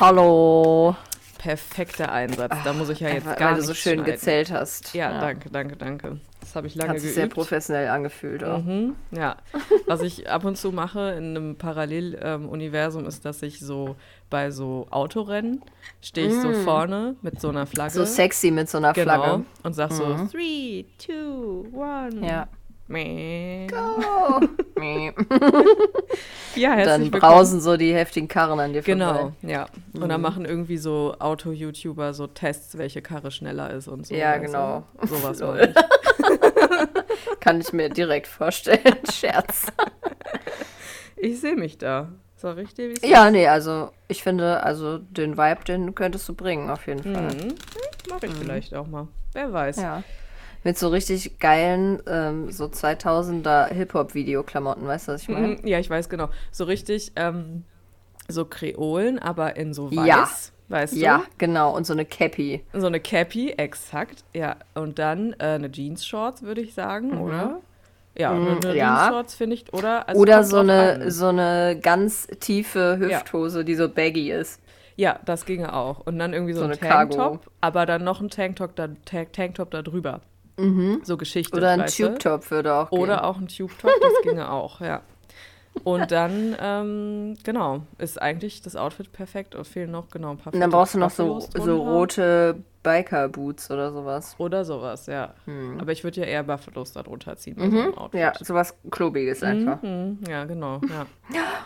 Hallo. Perfekter Einsatz. Da muss ich ja jetzt Weil gar du nicht so schön schneiden. gezählt hast. Ja, danke, danke, danke. Das habe ich lange Hat sich geübt. sehr professionell angefühlt auch. Mhm, ja, was ich ab und zu mache in einem Paralleluniversum ist, dass ich so bei so Autorennen stehe ich so vorne mit so einer Flagge. Mm. So sexy mit so einer genau, Flagge. und sag so three, two, one. Ja. Nee. Ja, dann brausen so die heftigen Karren an dir Genau, vorbei. ja. Und Mhm. dann machen irgendwie so Auto-YouTuber so Tests, welche Karre schneller ist und so. Ja, du? genau. Sowas Lol. mache ich. Kann ich mir direkt vorstellen. Scherz. Ich sehe mich da. Sag ich dir, wie es Ja, nee, also ich finde, also den Vibe, den könntest du bringen, auf jeden Fall. Mhm. Mache ich vielleicht auch mal. Wer weiß. Ja. Mit so richtig geilen, ähm, so 2000er Hip-Hop-Videoklamotten, weißt du, was ich meine? Mhm, ja, ich weiß genau. So richtig, ähm, so Kreolen, aber in so weiß, Ja. weißt du? Ja, genau. Und so eine Cappy. So eine Cappy, exakt. Ja, und dann äh, eine Jeans-Shorts, würde ich sagen, oder? Ja, Mhm, eine, ja. Jeans-Shorts finde ich, oder? Also Oder so eine, an. so eine ganz tiefe Hüfthose, die so baggy ist. Ja, das ginge auch. Und dann irgendwie so, So ein eine Cargo. Tanktop, aber dann noch ein Tanktop da, Ta- Tanktop da drüber. So Geschichte. Mhm. Oder ein? Tube-Top würde auch Oder gehen. auch ein Tube-Top, das ginge auch, ja. Und dann, ähm, genau, ist eigentlich das Outfit perfekt und fehlen noch genau ein paar Und dann brauchst du noch so, so rote Biker-Boots oder sowas. Oder sowas, ja. Aber ich würde ja eher Buffalos da drunter ziehen bei so. Mhm. Ja, sowas Klobiges einfach. Mhm, ja, genau, ja.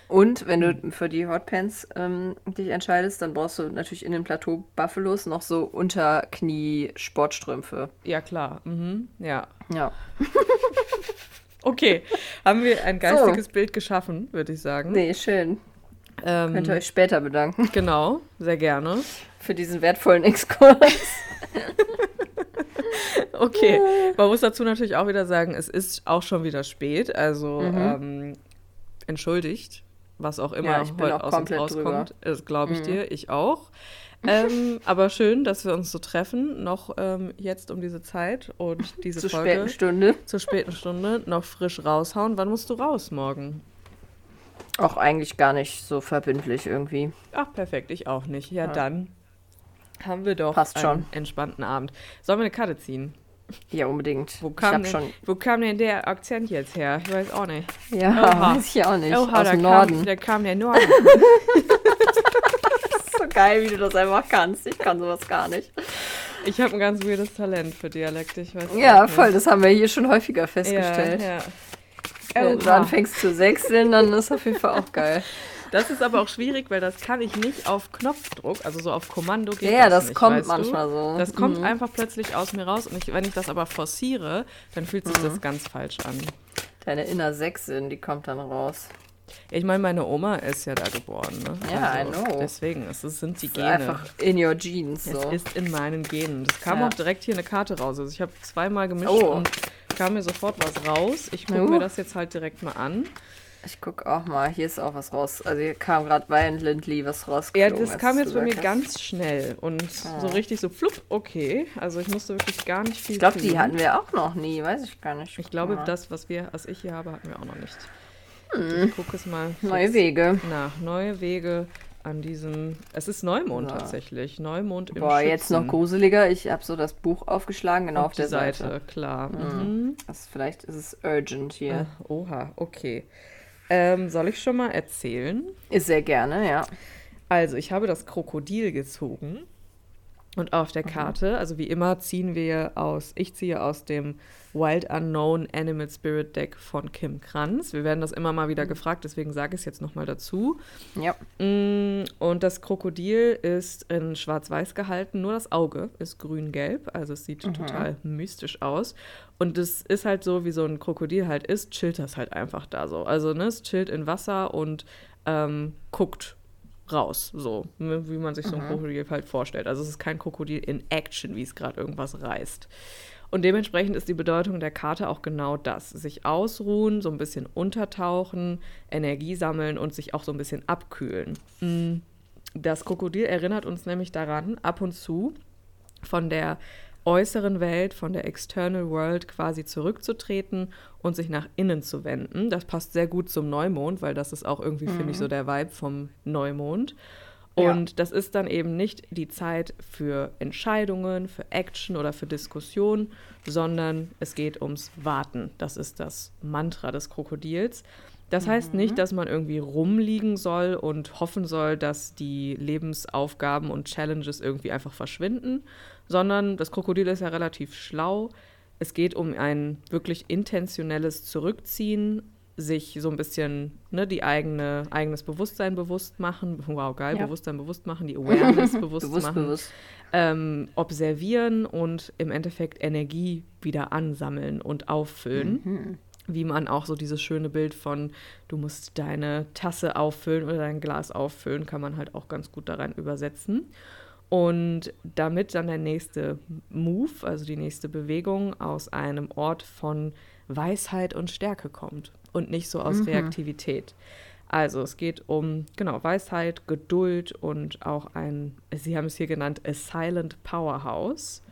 Und wenn du für die Hotpants ähm, dich entscheidest, dann brauchst du natürlich in den Plateau Buffalos noch so Unterknie-Sportstrümpfe. Ja, klar. Mhm, ja. Ja. Okay, haben wir ein geistiges Bild geschaffen, würde ich sagen. Nee, schön. Ähm, Könnt ihr euch später bedanken genau, sehr gerne. für diesen wertvollen Exkurs. Okay, man muss dazu natürlich auch wieder sagen, es ist auch schon wieder spät, also ähm, entschuldigt, was auch immer Mhm. Ja, ich heute aus uns rauskommt. Das glaube Mhm. ich dir, ich auch. Ähm, aber schön, dass wir uns so treffen, noch ähm, jetzt um diese Zeit und diese Zur Folge späten Stunde. zur späten Stunde noch frisch raushauen. Wann musst du raus morgen? Auch eigentlich gar nicht so verbindlich irgendwie. Ach, perfekt, ich auch nicht. Ja, dann haben wir doch Passt einen schon. entspannten Abend. Sollen wir eine Karte ziehen? Ja, unbedingt. Wo kam, denn, schon. wo kam denn der Akzent jetzt her? Ich weiß auch nicht. Ja, Oha. weiß ich auch nicht. Oha, Aus da dem kam, Norden. da kam der Norden. so geil, wie du das einfach kannst. Ich kann sowas gar nicht. Ich habe ein ganz weirdes Talent für Dialekte. Ich weiß Ja, voll. Das haben wir hier schon häufiger festgestellt. Ja, ja. Wenn du Oha. anfängst zu sechseln, dann ist auf jeden Fall auch geil. Das ist aber auch schwierig, weil das kann ich nicht auf Knopfdruck, also so auf Kommando geht Ja, das das nicht, kommt manchmal du? so. Das kommt Mhm. einfach plötzlich aus mir raus und ich, wenn ich das aber forciere, dann fühlt sich Mhm. das ganz falsch an. Deine Inner Sechsin, die kommt dann raus. Ich meine, meine Oma ist ja da geboren, ne? Ja, I know. Deswegen, es sind die Gene. Einfach in your jeans. Es So. ist in meinen Genen. Das kam Ja. auch direkt hier eine Karte raus. Also ich habe zweimal gemischt Oh. und kam mir sofort was raus. Ich gucke Uh. mir das jetzt halt direkt mal an. Ich guck auch mal, hier ist auch was raus. Also hier kam gerade Violently was raus. Ja, das kam jetzt bei mir ganz schnell und so richtig so flupp, okay. Also ich musste wirklich gar nicht viel Ich glaube, die hatten wir auch noch nie, weiß ich gar nicht. Ich glaube, Ja. das, was wir, was ich hier habe, hatten wir auch noch nicht. Ich gucke es mal Hm. Neue Wege. nach. Neue Wege an diesem. Es ist Neumond So. tatsächlich. Neumond im Boah, jetzt noch Schützen. gruseliger. Ich habe so das Buch aufgeschlagen, genau auf, die der Seite. klar. Mhm. Das, vielleicht ist es urgent hier. Ah, Oha, okay. Ähm, soll ich schon mal erzählen? Ist sehr gerne, ja. Also, ich habe das Krokodil gezogen. Und auf der Karte, also wie immer, ziehen wir aus, ich ziehe aus dem Wild Unknown Animal Spirit Deck von Kim Kranz. Wir werden das immer mal wieder gefragt, deswegen sage ich es jetzt nochmal dazu. Ja. Mm, Und das Krokodil ist in schwarz-weiß gehalten, nur das Auge ist grün-gelb, also es sieht total mystisch aus. Und es ist halt so, wie so ein Krokodil halt ist, chillt das halt einfach da so. Also ne, es chillt in Wasser und ähm, guckt raus, so, ne, wie man sich so ein Krokodil halt vorstellt. Also es ist kein Krokodil in Action, wie es gerade irgendwas reißt. Und dementsprechend ist die Bedeutung der Karte auch genau das. Sich ausruhen, so ein bisschen untertauchen, Energie sammeln und sich auch so ein bisschen abkühlen. Mm. Das Krokodil erinnert uns nämlich daran, ab und zu von der äußeren Welt, von der External World quasi zurückzutreten und sich nach innen zu wenden. Das passt sehr gut zum Neumond, weil das ist auch irgendwie, mhm. finde ich, so der Vibe vom Neumond. Und ja. das ist dann eben nicht die Zeit für Entscheidungen, für Action oder für Diskussion, sondern es geht ums Warten. Das ist das Mantra des Krokodils. Das heißt mhm. nicht, dass man irgendwie rumliegen soll und hoffen soll, dass die Lebensaufgaben und Challenges irgendwie einfach verschwinden, sondern das Krokodil ist ja relativ schlau. Es geht um ein wirklich intentionelles Zurückziehen, sich so ein bisschen ne, die eigene eigenes Bewusstsein bewusst machen. Wow, geil, ja. Bewusstsein bewusst machen, die Awareness bewusst, bewusst machen. Bewusst. Ähm, observieren und im Endeffekt Energie wieder ansammeln und auffüllen. Mhm wie man auch so dieses schöne Bild von, du musst deine Tasse auffüllen oder dein Glas auffüllen, kann man halt auch ganz gut daran übersetzen. Und damit dann der nächste Move, also die nächste Bewegung aus einem Ort von Weisheit und Stärke kommt und nicht so aus mhm. Reaktivität. Also es geht um genau Weisheit, Geduld und auch ein, Sie haben es hier genannt, a silent powerhouse.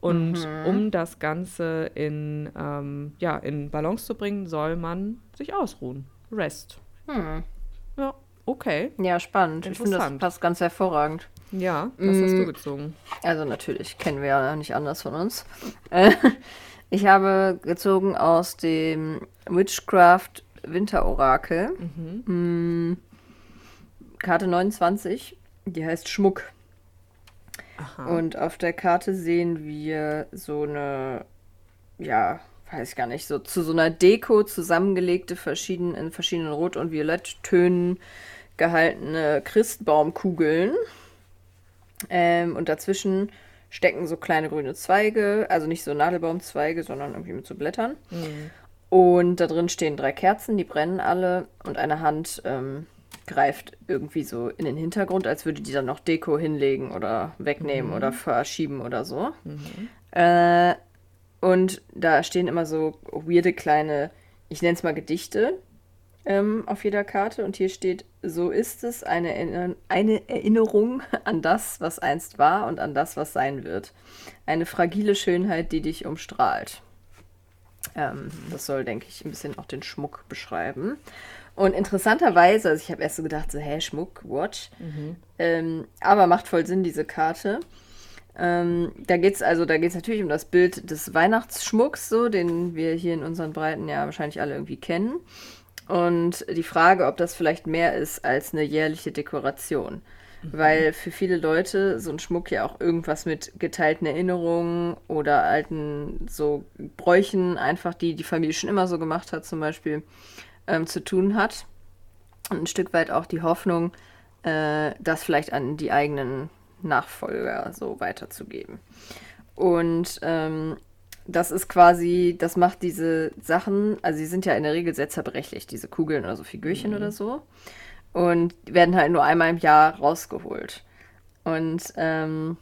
Und mhm. um das Ganze in, ähm, ja, in Balance zu bringen, soll man sich ausruhen. Rest. Hm. Ja, okay. Ja, spannend. Ich finde, das passt ganz hervorragend. Ja, was mm. hast du gezogen? Also natürlich, kennen wir ja nicht anders von uns. ich habe gezogen aus dem Witchcraft Winterorakel. Mhm. Mm, Karte 29, die heißt Schmuck. Aha. Und auf der Karte sehen wir so eine, ja, weiß ich gar nicht, so zu so einer Deko zusammengelegte verschieden, in verschiedenen Rot- und Violetttönen gehaltene Christbaumkugeln. Ähm, und dazwischen stecken so kleine grüne Zweige, also nicht so Nadelbaumzweige, sondern irgendwie mit so Blättern. Mhm. Und da drin stehen drei Kerzen, die brennen alle und eine Hand ähm, greift irgendwie so in den Hintergrund, als würde die dann noch Deko hinlegen oder wegnehmen mhm. oder verschieben oder so. Mhm. Äh, und da stehen immer so weirde kleine, ich nenne es mal Gedichte ähm, auf jeder Karte. Und hier steht, so ist es eine, eine Erinnerung an das, was einst war und an das, was sein wird. Eine fragile Schönheit, die dich umstrahlt. Ähm, das soll, denke ich, ein bisschen auch den Schmuck beschreiben. Und interessanterweise, also ich habe erst so gedacht, so, hä, Schmuck, Watch. Mhm. Ähm, aber macht voll Sinn, diese Karte. Ähm, da geht es also, da geht natürlich um das Bild des Weihnachtsschmucks, so, den wir hier in unseren Breiten ja wahrscheinlich alle irgendwie kennen. Und die Frage, ob das vielleicht mehr ist als eine jährliche Dekoration. Mhm. Weil für viele Leute so ein Schmuck ja auch irgendwas mit geteilten Erinnerungen oder alten so Bräuchen, einfach die die Familie schon immer so gemacht hat, zum Beispiel, ähm, zu tun hat. Und ein Stück weit auch die Hoffnung, äh, das vielleicht an die eigenen Nachfolger so weiterzugeben. Und ähm, das ist quasi, das macht diese Sachen, also sie sind ja in der Regel sehr zerbrechlich, diese Kugeln oder so Figürchen mhm. oder so. Und werden halt nur einmal im Jahr rausgeholt. Und ähm,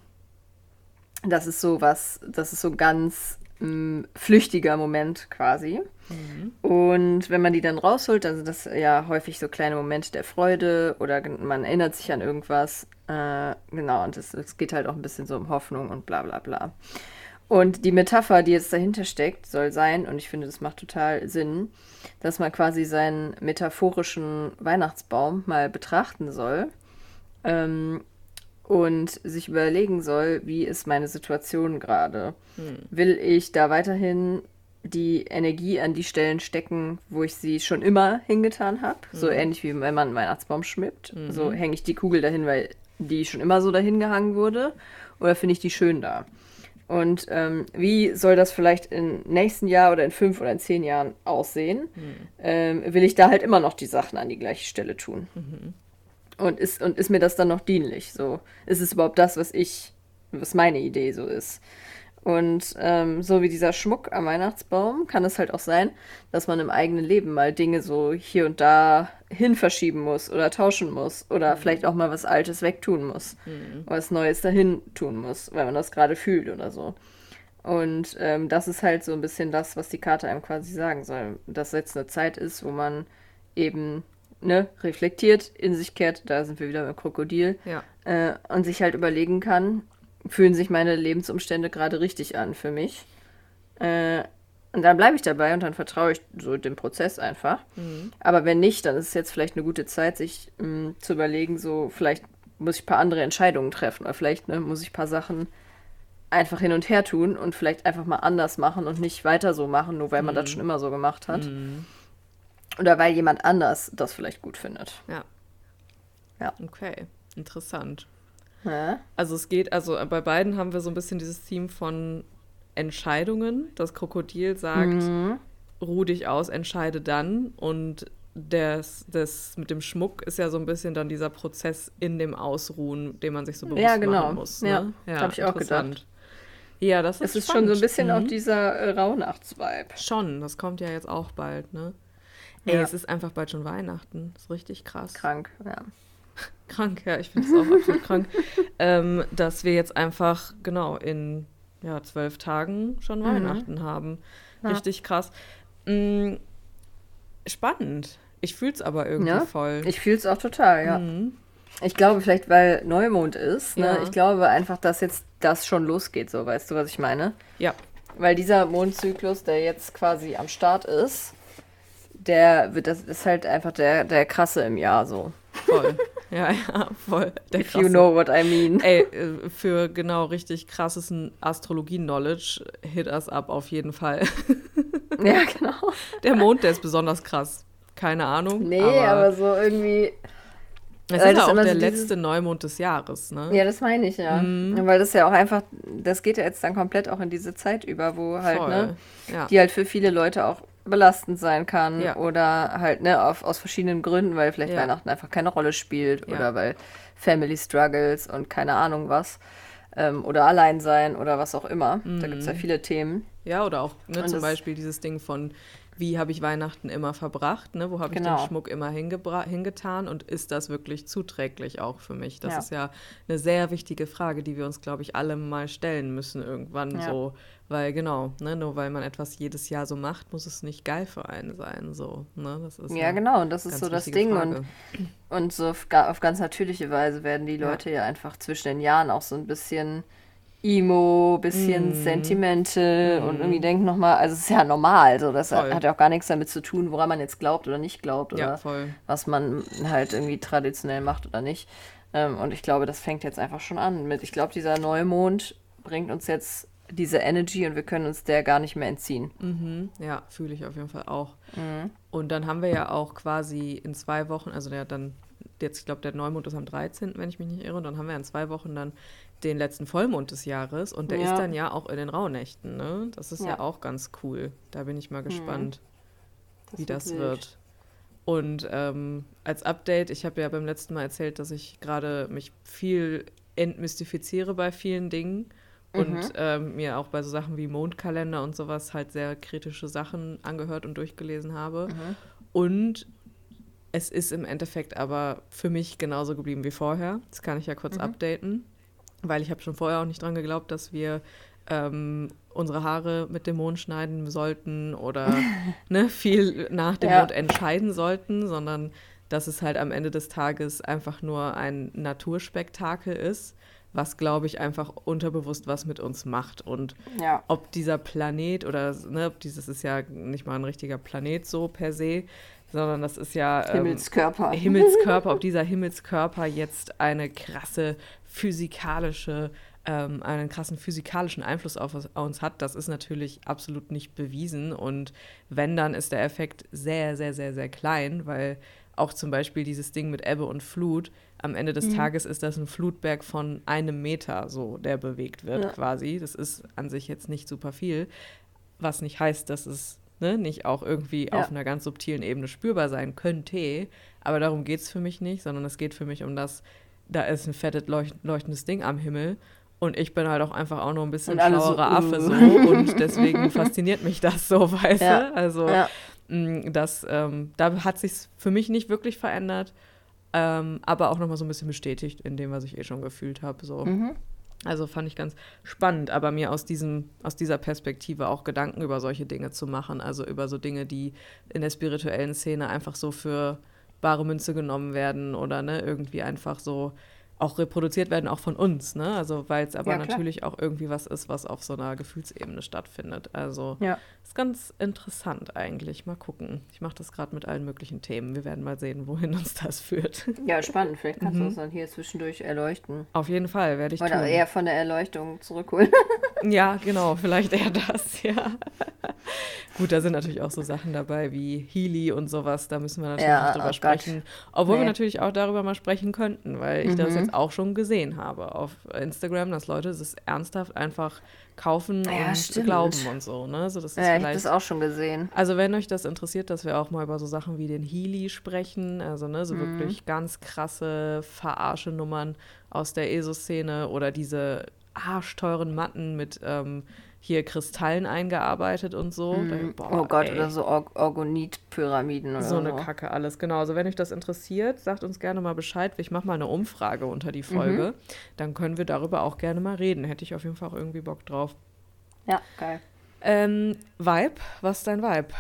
das ist so was, das ist so ganz ähm, flüchtiger Moment quasi. Mhm. Und wenn man die dann rausholt, dann sind das ja häufig so kleine Momente der Freude oder man erinnert sich an irgendwas. Äh, genau, und es, es geht halt auch ein bisschen so um Hoffnung und bla bla bla. Und die Metapher, die jetzt dahinter steckt, soll sein, und ich finde, das macht total Sinn, dass man quasi seinen metaphorischen Weihnachtsbaum mal betrachten soll ähm, und sich überlegen soll, wie ist meine Situation gerade. Hm. Will ich da weiterhin die Energie an die Stellen stecken, wo ich sie schon immer hingetan habe? Mhm. So ähnlich wie wenn man einen Weihnachtsbaum schmückt. Mhm. So hänge ich die Kugel dahin, weil die schon immer so dahin gehangen wurde? Oder finde ich die schön da? Und ähm, wie soll das vielleicht im nächsten Jahr oder in fünf oder in zehn Jahren aussehen? Mhm. Ähm, will ich da halt immer noch die Sachen an die gleiche Stelle tun? Mhm. Und, ist, und ist mir das dann noch dienlich? So, ist es überhaupt das, was ich, was meine Idee so ist? Und ähm, so wie dieser Schmuck am Weihnachtsbaum kann es halt auch sein, dass man im eigenen Leben mal Dinge so hier und da hin verschieben muss oder tauschen muss oder mhm. vielleicht auch mal was Altes wegtun muss, mhm. was Neues dahin tun muss, weil man das gerade fühlt oder so. Und ähm, das ist halt so ein bisschen das, was die Karte einem quasi sagen soll, dass jetzt eine Zeit ist, wo man eben ne, reflektiert, in sich kehrt, da sind wir wieder beim Krokodil, Ja. äh, und sich halt überlegen kann, fühlen sich meine Lebensumstände gerade richtig an für mich. Äh, und dann bleibe ich dabei und dann vertraue ich so dem Prozess einfach. Aber wenn nicht, dann ist es jetzt vielleicht eine gute Zeit, sich mh, zu überlegen, so vielleicht muss ich ein paar andere Entscheidungen treffen oder vielleicht ne, muss ich ein paar Sachen einfach hin und her tun und vielleicht einfach mal anders machen und nicht weiter so machen, nur weil man das schon immer so gemacht hat. Oder weil jemand anders das vielleicht gut findet. Ja. Ja. Okay, interessant. Ja, Also es geht, also bei beiden haben wir so ein bisschen dieses Theme von Entscheidungen. Das Krokodil sagt, Mhm. ruh dich aus, entscheide dann. Und das, das mit dem Schmuck ist ja so ein bisschen dann dieser Prozess in dem Ausruhen, den man sich so bewusst Ja, genau. machen muss. Ja, Ne? hab ich auch gedacht. Ja, das ist es ist schon so ein spannend. bisschen Mhm. auch dieser äh, Rauhnachts-Vibe. Schon, das kommt ja jetzt auch bald, ne? Ey, Ja. es ist einfach bald schon Weihnachten. Das ist richtig krass. Krank, ja. Krank, ja, ich finde es auch absolut krank, ähm, dass wir jetzt einfach, genau, in ja, zwölf Tagen schon Weihnachten haben. Ja. Richtig krass. Mm, spannend. Ich fühle es aber irgendwie Ja, voll. Ich fühle es auch total, ja. Mhm. Ich glaube vielleicht, weil Neumond ist. Ne? Ja. Ich glaube einfach, dass jetzt das schon losgeht, so weißt du, was ich meine? Ja, Weil dieser Mondzyklus, der jetzt quasi am Start ist, der wird, das ist halt einfach der, der krasse im Jahr so. Voll. ja, ja, voll. Der If you krasse. know what I mean. Ey, äh, für genau richtig krasses Astrologie-Knowledge, hit us up auf jeden Fall. ja, genau. Der Mond, der ist besonders krass. Keine Ahnung. Nee, aber, aber so irgendwie. Es ist ja auch immer der so letzte Neumond des Jahres, ne? Ja, das meine ich ja. Mhm. Weil das ja auch einfach, das geht ja jetzt dann komplett auch in diese Zeit über, wo halt, Voll. ne, Ja. die halt für viele Leute auch belastend sein kann Ja. oder halt, ne, auf, aus verschiedenen Gründen, weil vielleicht Ja. Weihnachten einfach keine Rolle spielt oder weil Family Struggles und keine Ahnung was ähm, oder allein sein oder was auch immer. Da gibt es ja Mhm. viele Themen. Ja, oder auch ne, Und zum Beispiel dieses Ding von, wie habe ich Weihnachten immer verbracht, ne? wo habe ich Genau. den Schmuck immer hingetan und ist das wirklich zuträglich auch für mich? Das Ja. ist ja eine sehr wichtige Frage, die wir uns, glaube ich, alle mal stellen müssen irgendwann Ja. so. Weil genau, ne, nur weil man etwas jedes Jahr so macht, muss es nicht geil für einen sein. So, ne? das ist Ja, genau, und das ist so das Ding. Frage. Und, und so auf, auf ganz natürliche Weise werden die Ja. Leute ja. einfach zwischen den Jahren auch so ein bisschen emo, bisschen Mhm. sentimental und irgendwie denken nochmal, also es ist ja normal, so das Voll. hat ja auch gar nichts damit zu tun, woran man jetzt glaubt oder nicht glaubt oder ja, voll. was man halt irgendwie traditionell macht oder nicht. Ähm, und ich glaube, das fängt jetzt einfach schon an mit, ich glaube, dieser Neumond bringt uns jetzt diese Energy und wir können uns der gar nicht mehr entziehen. Mhm, ja, fühle ich auf jeden Fall auch. Mhm. Und dann haben wir ja auch quasi in zwei Wochen, also der dann, jetzt, ich glaube, der Neumond ist am 13., wenn ich mich nicht irre, und dann haben wir in zwei Wochen dann den letzten Vollmond des Jahres und der Ja. ist dann ja auch in den Rauhnächten, ne? Das ist ja, Ja. auch ganz cool. Da bin ich mal gespannt, wie das wild. wird. Und ähm, als Update, ich habe ja beim letzten Mal erzählt, dass ich gerade mich viel entmystifiziere bei vielen Dingen und Mhm. ähm, mir auch bei so Sachen wie Mondkalender und sowas halt sehr kritische Sachen angehört und durchgelesen habe. Mhm. Und es ist im Endeffekt aber für mich genauso geblieben wie vorher. Das kann ich ja kurz Mhm. updaten, weil ich habe schon vorher auch nicht dran geglaubt, dass wir ähm, unsere Haare mit dem Mond schneiden sollten oder ne, viel nach dem Ja. Mond entscheiden sollten, sondern dass es halt am Ende des Tages einfach nur ein Naturspektakel ist, was, glaube ich, einfach unterbewusst was mit uns macht. Und Ja. ob dieser Planet oder ne, dieses ist ja nicht mal ein richtiger Planet so per se, sondern das ist ja ähm, Himmelskörper. Himmelskörper, ob dieser Himmelskörper jetzt eine krasse physikalische, ähm, einen krassen physikalischen Einfluss auf uns- hat, das ist natürlich absolut nicht bewiesen. Und wenn, dann ist der Effekt sehr, sehr, sehr, sehr klein, weil auch zum Beispiel dieses Ding mit Ebbe und Flut, am Ende des Tages ist das ein Flutberg von einem Meter, so der bewegt wird Ja. quasi. Das ist an sich jetzt nicht super viel, was nicht heißt, dass es ne, nicht auch irgendwie Ja. auf einer ganz subtilen Ebene spürbar sein könnte. Aber darum geht es für mich nicht, sondern es geht für mich um das, da ist ein fettes leucht leuchtendes Ding am Himmel. Und ich bin halt auch einfach auch nur ein bisschen alle so, schlauerer Affe uh. so. Und deswegen fasziniert mich das so, weißt Ja. du? Also Ja. mh, das, ähm, da hat sich für mich nicht wirklich verändert, ähm, aber auch nochmal so ein bisschen bestätigt in dem, was ich eh schon gefühlt habe. So. Mhm. Also fand ich ganz spannend, aber mir aus, diesem, aus dieser Perspektive auch Gedanken über solche Dinge zu machen, also über so Dinge, die in der spirituellen Szene einfach so für bare Münze genommen werden oder ne, irgendwie einfach so auch reproduziert werden, auch von uns, ne? Also weil es aber Ja, natürlich auch irgendwie was ist, was auf so einer Gefühlsebene stattfindet. Also Ja. ist ganz interessant eigentlich. Mal gucken. Ich mache das gerade mit allen möglichen Themen. Wir werden mal sehen, wohin uns das führt. Ja, spannend. Vielleicht kannst du uns dann hier zwischendurch erleuchten. Auf jeden Fall werde ich Oder tun. eher von der Erleuchtung zurückholen. Ja, genau, vielleicht eher das, ja. Gut, da sind natürlich auch so Sachen dabei wie Healy und sowas, da müssen wir natürlich Ja, drüber oh Gott. sprechen. Obwohl wir Nee. natürlich auch darüber mal sprechen könnten, weil ich das Mhm. Jetzt auch schon gesehen habe auf Instagram, dass Leute es ernsthaft einfach kaufen Ja, und stimmt. glauben und so, ne? So, das ist ja, ich habe das auch schon gesehen. also wenn euch das interessiert, dass wir auch mal über so Sachen wie den Healy sprechen, also ne, so Mhm. wirklich ganz krasse Verarsche-Nummern aus der ESO-Szene oder diese arschteuren Matten mit ähm, hier Kristallen eingearbeitet und so. Da, boah, oh Gott, ey, oder so Or Orgonit-Pyramiden oder so so. eine Kacke alles. Genau, also wenn euch das interessiert, sagt uns gerne mal Bescheid. Ich mache mal eine Umfrage unter die Folge. Dann können wir darüber auch gerne mal reden. Hätte ich auf jeden Fall auch irgendwie Bock drauf. Ja, geil. Ähm, Vibe, was ist dein Vibe?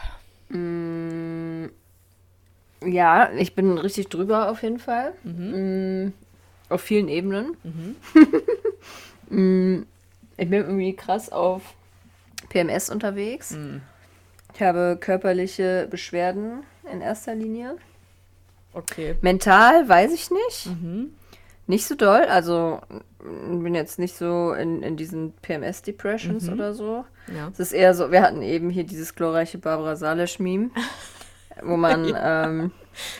Mm, ja, ich bin richtig drüber auf jeden Fall. Mm, auf vielen Ebenen. mm, ich bin irgendwie krass auf PMS unterwegs. Ich habe körperliche Beschwerden in erster Linie. Okay. Mental weiß ich nicht. Nicht so doll. Also bin jetzt nicht so in, in diesen PMS-Depressions oder so. Ja. Es ist eher so, wir hatten eben hier dieses glorreiche Barbara Salisch-Meme, wo man, ähm,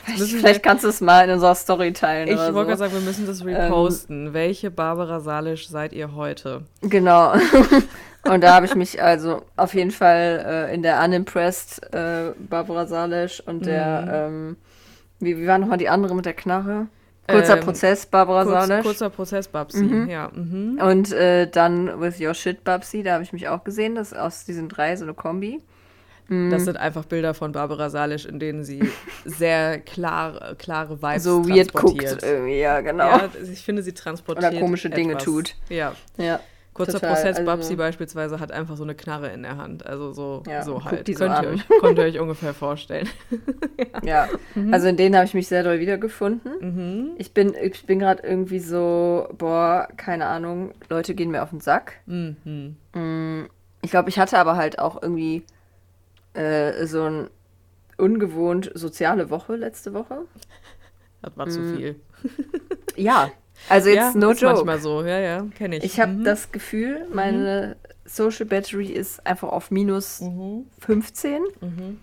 vielleicht, vielleicht kannst du es mal in unserer Story teilen Ich wollte so. gerade sagen, wir müssen das reposten. Welche Barbara Salisch seid ihr heute? Genau. Und da habe ich mich also auf jeden Fall äh, in der Unimpressed äh, Barbara Salisch und der, Mhm. ähm, wie, wie war nochmal die andere mit der Knarre? Kurzer Ähm, Prozess, Barbara Kurz, Salisch. kurzer Prozess, Babsi. Ja. Mhm. Und äh, dann With Your Shit, Babsi, da habe ich mich auch gesehen. Das ist aus diesen drei so eine Kombi. Das sind einfach Bilder von Barbara Salisch, in denen sie sehr klar, klare Vibes So weird guckt irgendwie, ja, genau. Ja, ich finde, sie transportiert Oder komische Dinge etwas. tut. Ja. Ja. Kurzer Total, Prozess, also- Babsi beispielsweise hat einfach so eine Knarre in der Hand. Also so, Ja, so halt. die so könnt, ihr euch, könnt ihr euch ungefähr vorstellen. Ja, Mhm. also in denen habe ich mich sehr doll wiedergefunden. Ich bin, ich bin gerade irgendwie so, boah, keine Ahnung, Leute gehen mir auf den Sack. Mhm. Mm, Ich glaube, ich hatte aber halt auch irgendwie äh, so eine ungewohnt soziale Woche letzte Woche. Das war zu viel. Ja, also jetzt ja, no ist joke. manchmal so. Ja, ja, kenne ich. Ich habe Mhm. das Gefühl, meine Social Battery ist einfach auf minus Mhm. 15. Mhm.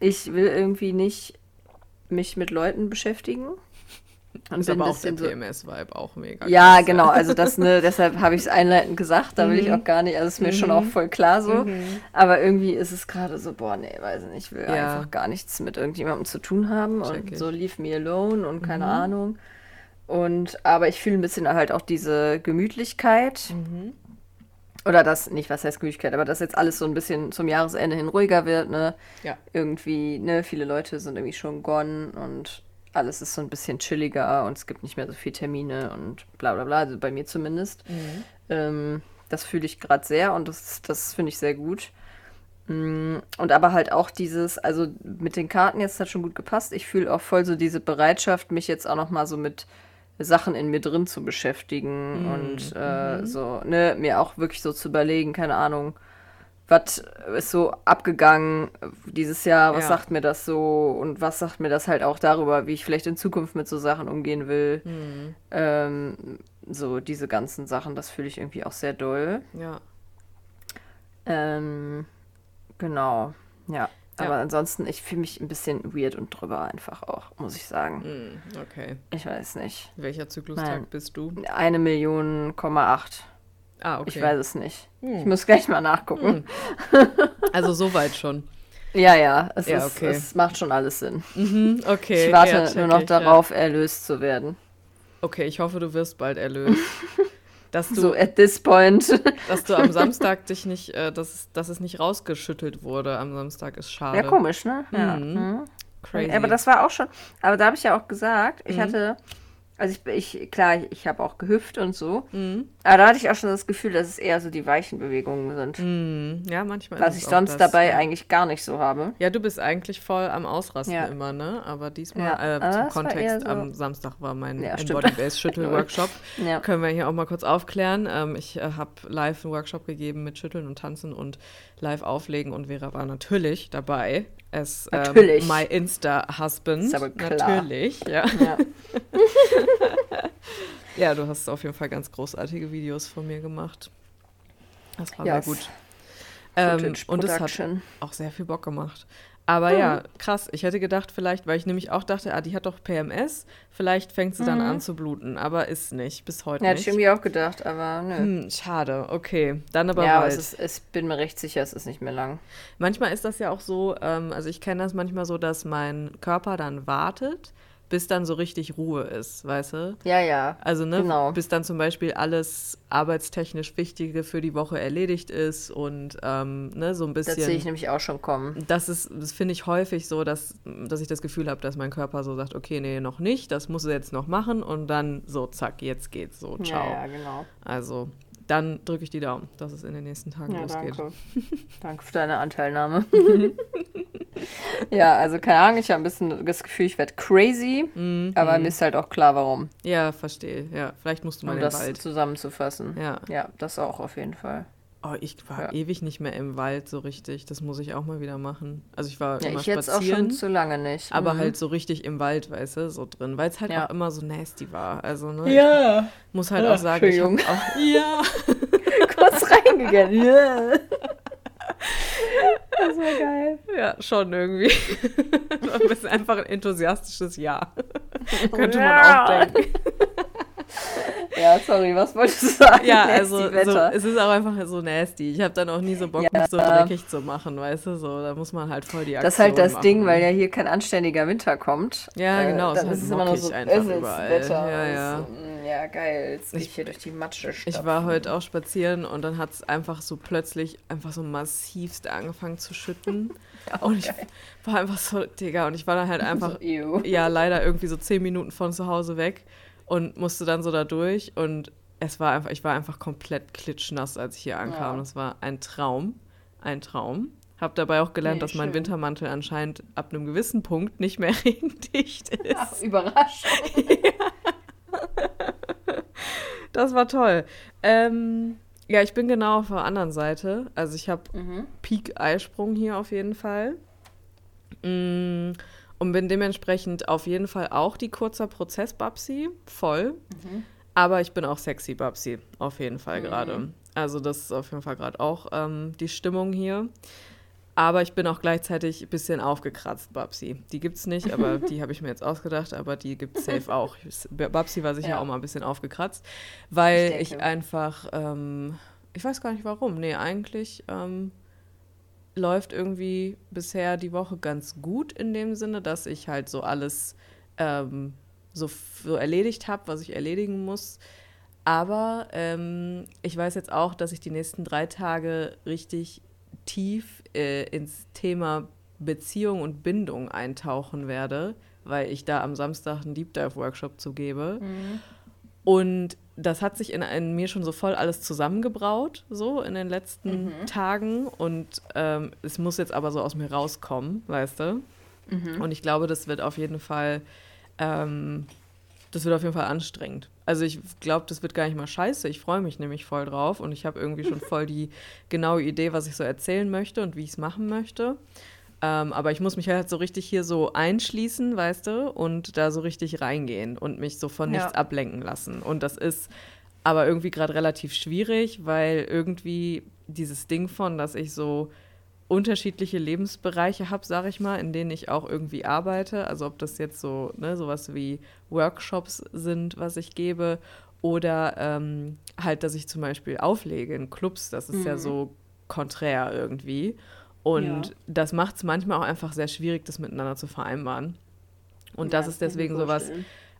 Ich will irgendwie nicht mich mit Leuten beschäftigen. Und Ist aber auch der PMS-Vibe auch mega. Ja, krass, genau, also das, ne, deshalb habe ich es einleitend gesagt, da will ich Mhm. auch gar nicht, also ist mir schon auch voll klar so. Aber irgendwie ist es gerade so, boah, nee, weiß nicht, ich will Ja. einfach gar nichts mit irgendjemandem zu tun haben Check und ich. so leave me alone und keine Ahnung. Und aber ich fühle ein bisschen halt auch diese Gemütlichkeit. Mhm. Oder das, nicht was heißt Gemütlichkeit, aber dass jetzt alles so ein bisschen zum Jahresende hin ruhiger wird, ne? Ja. Irgendwie, ne, viele Leute sind irgendwie schon gone und alles ist so ein bisschen chilliger und es gibt nicht mehr so viele Termine und bla bla bla, also bei mir zumindest. Ähm, das fühle ich gerade sehr und das, das finde ich sehr gut. Mm, Und aber halt auch dieses, also mit den Karten jetzt hat schon gut gepasst. Ich fühle auch voll so diese Bereitschaft, mich jetzt auch noch mal so mit Sachen in mir drin zu beschäftigen und äh, so, ne, mir auch wirklich so zu überlegen, keine Ahnung, was ist so abgegangen dieses Jahr, was Ja. sagt mir das so und was sagt mir das halt auch darüber, wie ich vielleicht in Zukunft mit so Sachen umgehen will. Ähm, so diese ganzen Sachen, das fühle ich irgendwie auch sehr doll. Ja. Ähm, genau, ja. Ja. Aber ansonsten, ich fühle mich ein bisschen weird und drüber einfach auch, muss ich sagen. Mhm. Okay. Ich weiß nicht. Welcher Zyklustag Nein. bist du? Eine Million, Komma acht. Ah, okay. Ich weiß es nicht. Ich muss gleich mal nachgucken. Also soweit schon. Ja, ja, es, Ja, ist, okay. es macht schon alles Sinn. Mhm, okay. Ich warte ja, check nur noch darauf, erlöst zu werden. Ja. Okay, ich hoffe, du wirst bald erlöst. Dass du, So at this point. dass du am Samstag dich nicht, äh, dass, es- dass es nicht rausgeschüttelt wurde am Samstag ist schade. Ja, komisch, ne? Ja. Mhm. Mhm. Crazy. Aber das war auch schon, aber da habe ich ja auch gesagt, ich Mhm. hatte Also ich, ich klar, ich, ich habe auch gehüpft und so. Mhm. Aber da hatte ich auch schon das Gefühl, dass es eher so die weichen Bewegungen sind. Mhm. Ja, manchmal. Was ich sonst das, dabei ja. eigentlich gar nicht so habe. Ja, du bist eigentlich voll am Ausrasten ja. immer, ne? Aber diesmal, ja. äh, zum Kontext, so am Samstag war mein ja, Embody-Base-Schüttel-Workshop. Können wir hier auch mal kurz aufklären. Ähm, ich äh, habe live einen Workshop gegeben mit Schütteln und Tanzen und live auflegen und Vera war natürlich dabei. Es, Natürlich. Ähm, my Insta-Husband. Natürlich, ja. Ja. ja, du hast auf jeden Fall ganz großartige Videos von mir gemacht. Das war yes. sehr gut. Ähm, und es hat auch sehr viel Bock gemacht. Aber mhm. ja, krass. Ich hätte gedacht, vielleicht, weil ich nämlich auch dachte, ah, die hat doch PMS, vielleicht fängt sie mhm. dann an zu bluten. Aber ist nicht, bis heute ja, nicht. Hätte ich irgendwie auch gedacht, aber nö. Hm, schade, okay. Dann aber ja, bald. Ja, ich bin mir recht sicher, es ist nicht mehr lang. Manchmal ist das ja auch so, ähm, also ich kenne das manchmal so, dass mein Körper dann wartet, bis dann so richtig Ruhe ist, weißt du? Ja, ja. Also, ne, genau. bis dann zum Beispiel alles arbeitstechnisch Wichtige für die Woche erledigt ist und ähm, ne, so ein bisschen. Das sehe ich nämlich auch schon kommen. Das ist, das finde ich häufig so, dass, dass ich das Gefühl habe, dass mein Körper so sagt, okay, nee, noch nicht, das muss er jetzt noch machen und dann so, zack, jetzt geht's so, ciao. Ja, ja genau. Also, dann drücke ich die Daumen, dass es in den nächsten Tagen ja, losgeht. Danke. danke für deine Anteilnahme. ja, also keine Ahnung, ich habe ein bisschen das Gefühl, ich werde crazy, mhm. aber mir ist halt auch klar, warum. Ja, verstehe. Ja, vielleicht musst du mal um in den das Wald. zusammenzufassen. Ja. Ja, das auch auf jeden Fall. Oh, ich war ja. ewig nicht mehr im Wald so richtig. Das muss ich auch mal wieder machen. Also ich war ja, immer ich jetzt auch schon zu lange nicht. Aber mhm. halt so richtig im Wald, weißt du, so drin, weil es halt ja. auch immer so nasty war. Also ne, ja. Ich muss halt auch sagen, ich auch ja kurz reingegangen. Ja. Das war geil. Ja, schon irgendwie. Du bist einfach ein enthusiastisches Ja. Könnte man auch denken. Ja, sorry, was wolltest du sagen? Ja, also so, es ist auch einfach so nasty. Ich habe dann auch nie so Bock, ja. mich so dreckig zu machen, weißt du? So, da muss man halt voll die Aktion Das ist halt das machen. Ding, weil ja hier kein anständiger Winter kommt. Ja, äh, genau. Äh, dann ist es immer nur so einfach überall. Wetter. Ja, ja. ja, geil. Jetzt ich, ich hier durch die Matsche Ich war heute auch spazieren und dann hat es einfach so plötzlich einfach so massivst angefangen zu schütten. ja, und ich war einfach so, Digga, und ich war dann halt einfach, so, ja, leider irgendwie so zehn Minuten von zu Hause weg und musste dann so da durch und es war einfach, ich war einfach komplett klitschnass, als ich hier ankam. Ja. Das war ein Traum, ein Traum. Hab dabei auch gelernt, nee, dass mein Wintermantel anscheinend ab einem gewissen Punkt nicht mehr regendicht ist. Ach, Überraschung. Das war toll. Ähm, ja, ich bin genau auf der anderen Seite. Also ich habe mhm. Peak-Eisprung hier auf jeden Fall. Mm, und bin dementsprechend auf jeden Fall auch die kurzer Prozess-Babsi, voll. Mhm. Aber ich bin auch sexy Babsi, auf jeden Fall mhm. gerade. Also das ist auf jeden Fall gerade auch ähm, die Stimmung hier. Aber ich bin auch gleichzeitig ein bisschen aufgekratzt, Babsi. Die gibt es nicht, aber die habe ich mir jetzt ausgedacht, aber die gibt es safe auch. Babsi war sicher ja. auch mal ein bisschen aufgekratzt, weil ich, ich einfach, ähm, ich weiß gar nicht warum. Nee, eigentlich ähm, läuft irgendwie bisher die Woche ganz gut in dem Sinne, dass ich halt so alles ähm, so, so, erledigt habe, was ich erledigen muss. Aber ähm, ich weiß jetzt auch, dass ich die nächsten drei Tage richtig tief äh, ins Thema Beziehung und Bindung eintauchen werde, weil ich da am Samstag einen Deep Dive Workshop zugebe. Mhm. Und das hat sich in, in, mir schon so voll alles zusammengebraut, so in den letzten mhm. Tagen. Und ähm, es muss jetzt aber so aus mir rauskommen, weißt du? Mhm. Und ich glaube, das wird auf jeden Fall, ähm, das wird auf jeden Fall anstrengend. Also ich glaube, das wird gar nicht mal scheiße. Ich freue mich nämlich voll drauf und ich habe irgendwie schon voll die genaue Idee, was ich so erzählen möchte und wie ich es machen möchte. Ähm, aber ich muss mich halt so richtig hier so einschließen, weißt du, und da so richtig reingehen und mich so von nichts ja. ablenken lassen. Und das ist aber irgendwie gerade relativ schwierig, weil irgendwie dieses Ding von, dass ich so unterschiedliche Lebensbereiche habe, sage ich mal, in denen ich auch irgendwie arbeite. Also ob das jetzt so, ne, sowas wie Workshops sind, was ich gebe, oder ähm, halt, dass ich zum Beispiel auflege in Clubs, das ist mhm. ja so konträr irgendwie. Und ja. das macht es manchmal auch einfach sehr schwierig, das miteinander zu vereinbaren. Und ja, das ist deswegen sowas,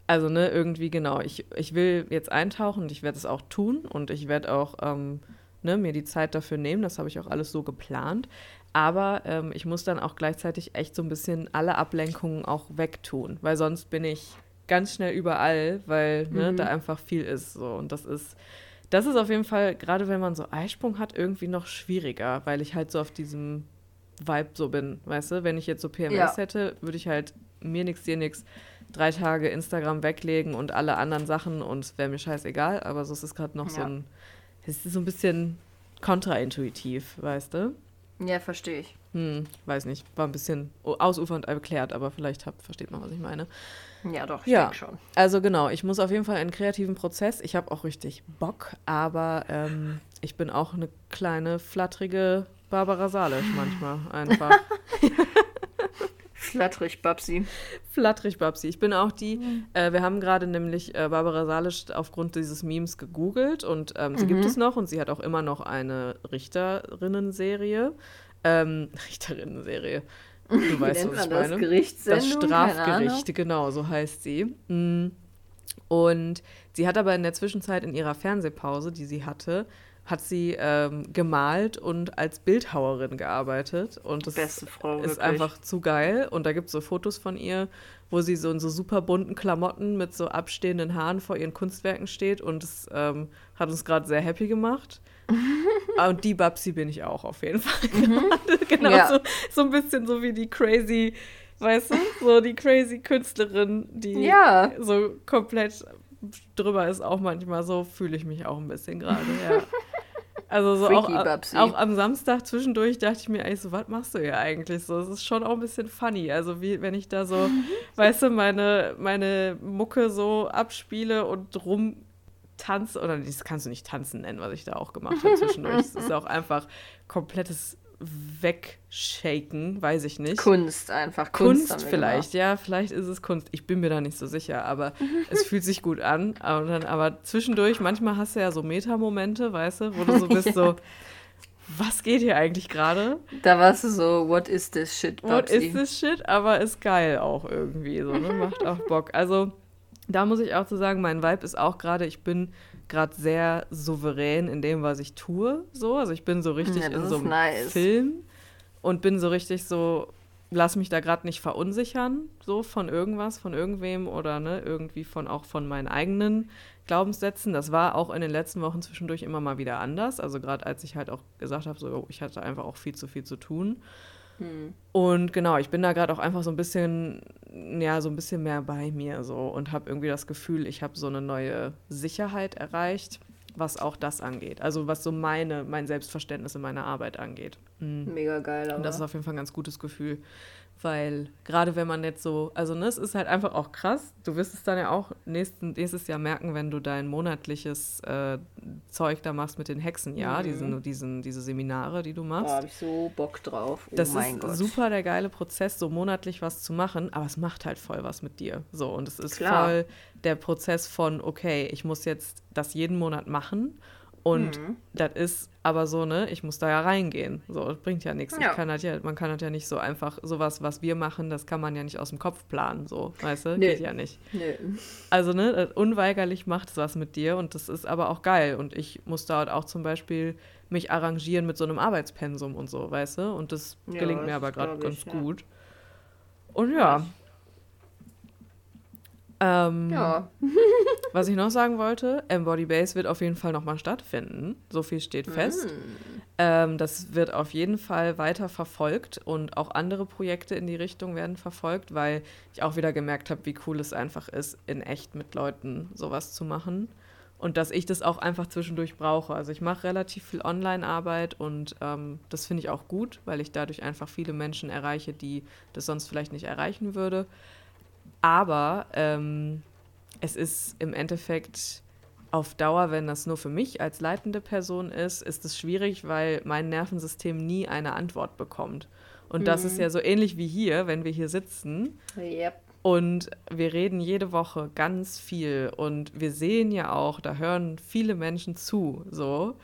also ne, irgendwie genau, ich, ich will jetzt eintauchen und ich werde es auch tun und ich werde auch ähm, ne, mir die Zeit dafür nehmen, das habe ich auch alles so geplant. Aber ähm, ich muss dann auch gleichzeitig echt so ein bisschen alle Ablenkungen auch wegtun, weil sonst bin ich ganz schnell überall, weil ne, mhm. da einfach viel ist. So. Und das ist, das ist auf jeden Fall, gerade wenn man so Eisprung hat, irgendwie noch schwieriger, weil ich halt so auf diesem Vibe so bin, weißt du? Wenn ich jetzt so PMS ja. hätte, würde ich halt mir nichts, dir nichts, drei Tage Instagram weglegen und alle anderen Sachen und es wäre mir scheißegal, aber so ist es gerade noch ja. so ein, es ist so ein bisschen kontraintuitiv, weißt du? Ja, verstehe ich. Hm, weiß nicht, war ein bisschen ausufernd erklärt, aber vielleicht hab, versteht man, was ich meine. Ja, doch, ich ja. denke schon. Also genau, ich muss auf jeden Fall einen kreativen Prozess. Ich habe auch richtig Bock, aber ähm, ich bin auch eine kleine, flatterige Barbara Salisch manchmal einfach. Flatterig Babsi. Flatterig Babsi. Ich bin auch die, mhm. äh, wir haben gerade nämlich äh, Barbara Salisch aufgrund dieses Memes gegoogelt und ähm, sie mhm. gibt es noch und sie hat auch immer noch eine Richterinnen-Serie. Ähm, Richterinnen-Serie. Du weißt, was ich meine. Das, das Strafgericht, genau, so heißt sie. Mm. Und sie hat aber in der Zwischenzeit in ihrer Fernsehpause, die sie hatte, hat sie ähm, gemalt und als Bildhauerin gearbeitet. Und das Beste Frau, ist einfach zu geil. Und da gibt es so Fotos von ihr, wo sie so in so super bunten Klamotten mit so abstehenden Haaren vor ihren Kunstwerken steht. Und das ähm, hat uns gerade sehr happy gemacht. Und die Babsi bin ich auch auf jeden Fall mhm. genau ja. so, so ein bisschen so wie die crazy, weißt du, so die crazy Künstlerin, die ja. so komplett drüber ist auch manchmal so, fühle ich mich auch ein bisschen gerade, ja. Also so auch, auch, am Samstag zwischendurch dachte ich mir eigentlich so, was machst du hier eigentlich so? Es ist schon auch ein bisschen funny. Also wie wenn ich da so, weißt du, meine, meine Mucke so abspiele und rum tanze, oder das kannst du nicht tanzen nennen, was ich da auch gemacht habe zwischendurch. Es ist auch einfach komplettes wegshaken, weiß ich nicht. Kunst einfach. Kunst, Kunst vielleicht, ja, vielleicht ist es Kunst. Ich bin mir da nicht so sicher, aber es fühlt sich gut an. Aber, dann, aber zwischendurch, manchmal hast du ja so Metamomente, weißt du, wo du so bist, so, was geht hier eigentlich gerade? Da warst du so, what is this shit, Babsi? What is this shit? Aber ist geil auch irgendwie, so, ne? macht auch Bock. Also, da muss ich auch zu so sagen, mein Vibe ist auch gerade, ich bin gerade sehr souverän in dem, was ich tue. So, also ich bin so richtig ja, in so einem nice. Film und bin so richtig so, lass mich da gerade nicht verunsichern, so von irgendwas, von irgendwem oder ne, irgendwie von auch von meinen eigenen Glaubenssätzen. Das war auch in den letzten Wochen zwischendurch immer mal wieder anders. Also gerade als ich halt auch gesagt habe, so ich hatte einfach auch viel zu viel zu tun. Hm. Und genau, ich bin da gerade auch einfach so ein bisschen, ja, so ein bisschen mehr bei mir so und habe irgendwie das Gefühl, ich habe so eine neue Sicherheit erreicht, was auch das angeht. Also was so meine, mein Selbstverständnis in meiner Arbeit angeht. Mhm. Mega geil, aber. Und das ist auf jeden Fall ein ganz gutes Gefühl. Weil gerade wenn man jetzt so, also ne, es ist halt einfach auch krass. Du wirst es dann ja auch nächsten, nächstes Jahr merken, wenn du dein monatliches äh, Zeug da machst mit den Hexen, ja, mhm. diesen, diesen, diese Seminare, die du machst. Da habe ich so Bock drauf. Oh das ist Gott. super der geile Prozess, so monatlich was zu machen, aber es macht halt voll was mit dir. So, und es ist Klar. voll der Prozess von, okay, ich muss jetzt das jeden Monat machen und mhm. das ist aber so, ne, ich muss da ja reingehen. So, das bringt ja nichts. Ja. Kann ja, man kann das ja nicht so einfach, sowas, was wir machen, das kann man ja nicht aus dem Kopf planen, so, weißt du? Nee. Geht ja nicht. Nee. Also, ne, unweigerlich macht es was mit dir und das ist aber auch geil. Und ich muss dort auch zum Beispiel mich arrangieren mit so einem Arbeitspensum und so, weißt du? Und das ja, gelingt mir aber gerade ganz ja. gut. Und ja, ähm, ja. was ich noch sagen wollte, Embody Base wird auf jeden Fall nochmal stattfinden. So viel steht fest. Mm. Ähm, das wird auf jeden Fall weiter verfolgt und auch andere Projekte in die Richtung werden verfolgt, weil ich auch wieder gemerkt habe, wie cool es einfach ist, in echt mit Leuten sowas zu machen. Und dass ich das auch einfach zwischendurch brauche. Also ich mache relativ viel Online-Arbeit und ähm, das finde ich auch gut, weil ich dadurch einfach viele Menschen erreiche, die das sonst vielleicht nicht erreichen würde. Aber ähm, es ist im Endeffekt auf Dauer, wenn das nur für mich als leitende Person ist, ist es schwierig, weil mein Nervensystem nie eine Antwort bekommt. Und mhm. das ist mhm. ja so ähnlich wie hier, wenn wir hier sitzen. Yep. Und wir reden jede Woche ganz viel und wir sehen ja auch, da hören viele Menschen zu, so.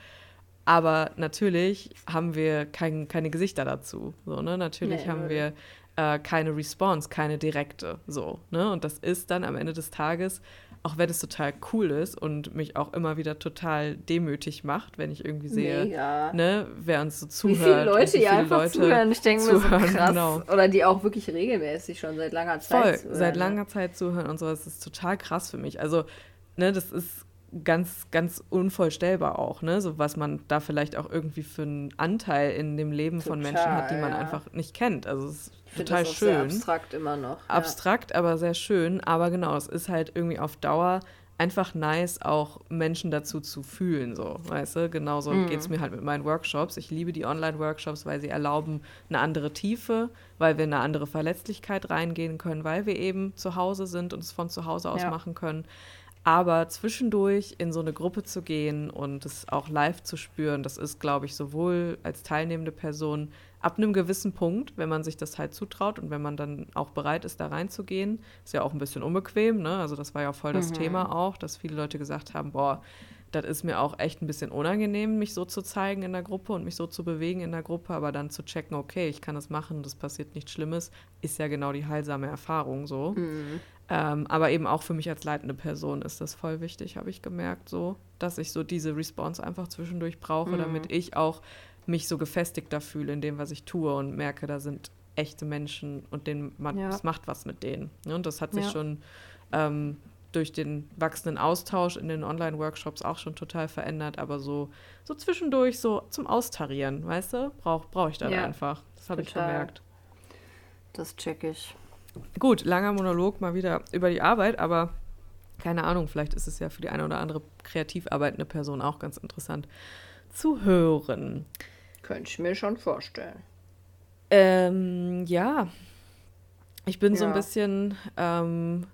Aber natürlich haben wir kein, keine Gesichter dazu. So, ne? Natürlich nee, haben wir äh, keine Response, keine direkte. So, ne? Und das ist dann am Ende des Tages auch wenn es total cool ist und mich auch immer wieder total demütig macht, wenn ich irgendwie sehe, ne, wer uns so zuhört. Wie viele Leute, wie viele ja einfach Leute zuhören. Ich denke mir so krass. Genau. Oder die auch wirklich regelmäßig schon seit langer Zeit Voll, zuhören. seit langer Zeit zuhören und so. Das ist total krass für mich. Also, ne, das ist ganz, ganz unvorstellbar auch, ne? So was man da vielleicht auch irgendwie für einen Anteil in dem Leben total, von Menschen hat, die man ja. einfach nicht kennt. Also es ist ich total das schön. Sehr abstrakt immer noch. Abstrakt, ja. aber sehr schön. Aber genau, es ist halt irgendwie auf Dauer einfach nice, auch Menschen dazu zu fühlen, so, weißt du? Genauso mhm. geht es mir halt mit meinen Workshops. Ich liebe die Online-Workshops, weil sie erlauben eine andere Tiefe, weil wir eine andere Verletzlichkeit reingehen können, weil wir eben zu Hause sind und es von zu Hause aus ja. machen können. Aber zwischendurch in so eine Gruppe zu gehen und es auch live zu spüren, das ist, glaube ich, sowohl als teilnehmende Person ab einem gewissen Punkt, wenn man sich das halt zutraut und wenn man dann auch bereit ist, da reinzugehen, ist ja auch ein bisschen unbequem. Ne? Also das war ja voll das mhm. Thema auch, dass viele Leute gesagt haben, boah, das ist mir auch echt ein bisschen unangenehm, mich so zu zeigen in der Gruppe und mich so zu bewegen in der Gruppe, aber dann zu checken, okay, ich kann das machen, das passiert nichts Schlimmes, ist ja genau die heilsame Erfahrung so. Mhm. Ähm, aber eben auch für mich als leitende Person ist das voll wichtig, habe ich gemerkt, so, dass ich so diese Response einfach zwischendurch brauche, mhm. damit ich auch mich so gefestigter fühle in dem, was ich tue und merke, da sind echte Menschen und denen man, ja. es macht was mit denen. Und das hat sich ja. schon ähm, durch den wachsenden Austausch in den Online-Workshops auch schon total verändert, aber so, so zwischendurch so zum Austarieren, weißt du, brauche brauch ich dann ja, einfach. Das habe ich gemerkt. Das check ich. Gut, langer Monolog mal wieder über die Arbeit, aber keine Ahnung, vielleicht ist es ja für die eine oder andere kreativ arbeitende Person auch ganz interessant zu hören. Könnte ich mir schon vorstellen. Ähm, ja. Ich bin ja. so ein bisschen ähm,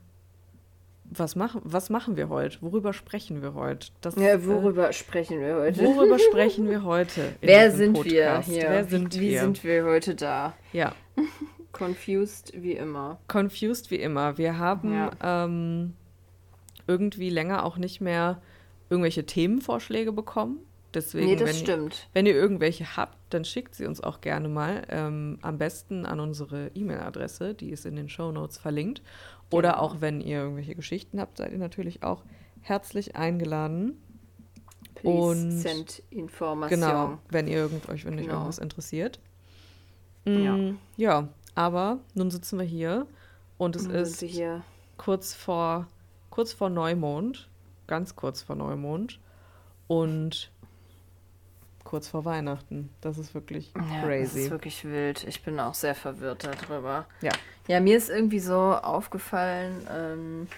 was machen, was machen wir heute? Worüber sprechen wir heute? Das, ja, worüber äh, sprechen wir heute? Worüber sprechen wir heute? Wer sind Podcast? wir hier? Wer sind wie, wie wir? sind wir heute da? Ja. Confused wie immer. Confused wie immer. Wir haben ja. ähm, irgendwie länger auch nicht mehr irgendwelche Themenvorschläge bekommen. Deswegen, nee, das wenn, stimmt. Wenn ihr irgendwelche habt, dann schickt sie uns auch gerne mal. Ähm, am besten an unsere E-Mail-Adresse, die ist in den Show Notes verlinkt. Oder genau. auch wenn ihr irgendwelche Geschichten habt, seid ihr natürlich auch herzlich eingeladen. Please und send Information. Genau, wenn ihr irgend, euch wenn euch genau. irgendwas interessiert. Mm, ja. ja, aber nun sitzen wir hier und es nun ist kurz vor kurz vor Neumond, ganz kurz vor Neumond und kurz vor Weihnachten. Das ist wirklich ja, crazy. Das ist wirklich wild. Ich bin auch sehr verwirrt darüber. Ja. Ja, mir ist irgendwie so aufgefallen ähm,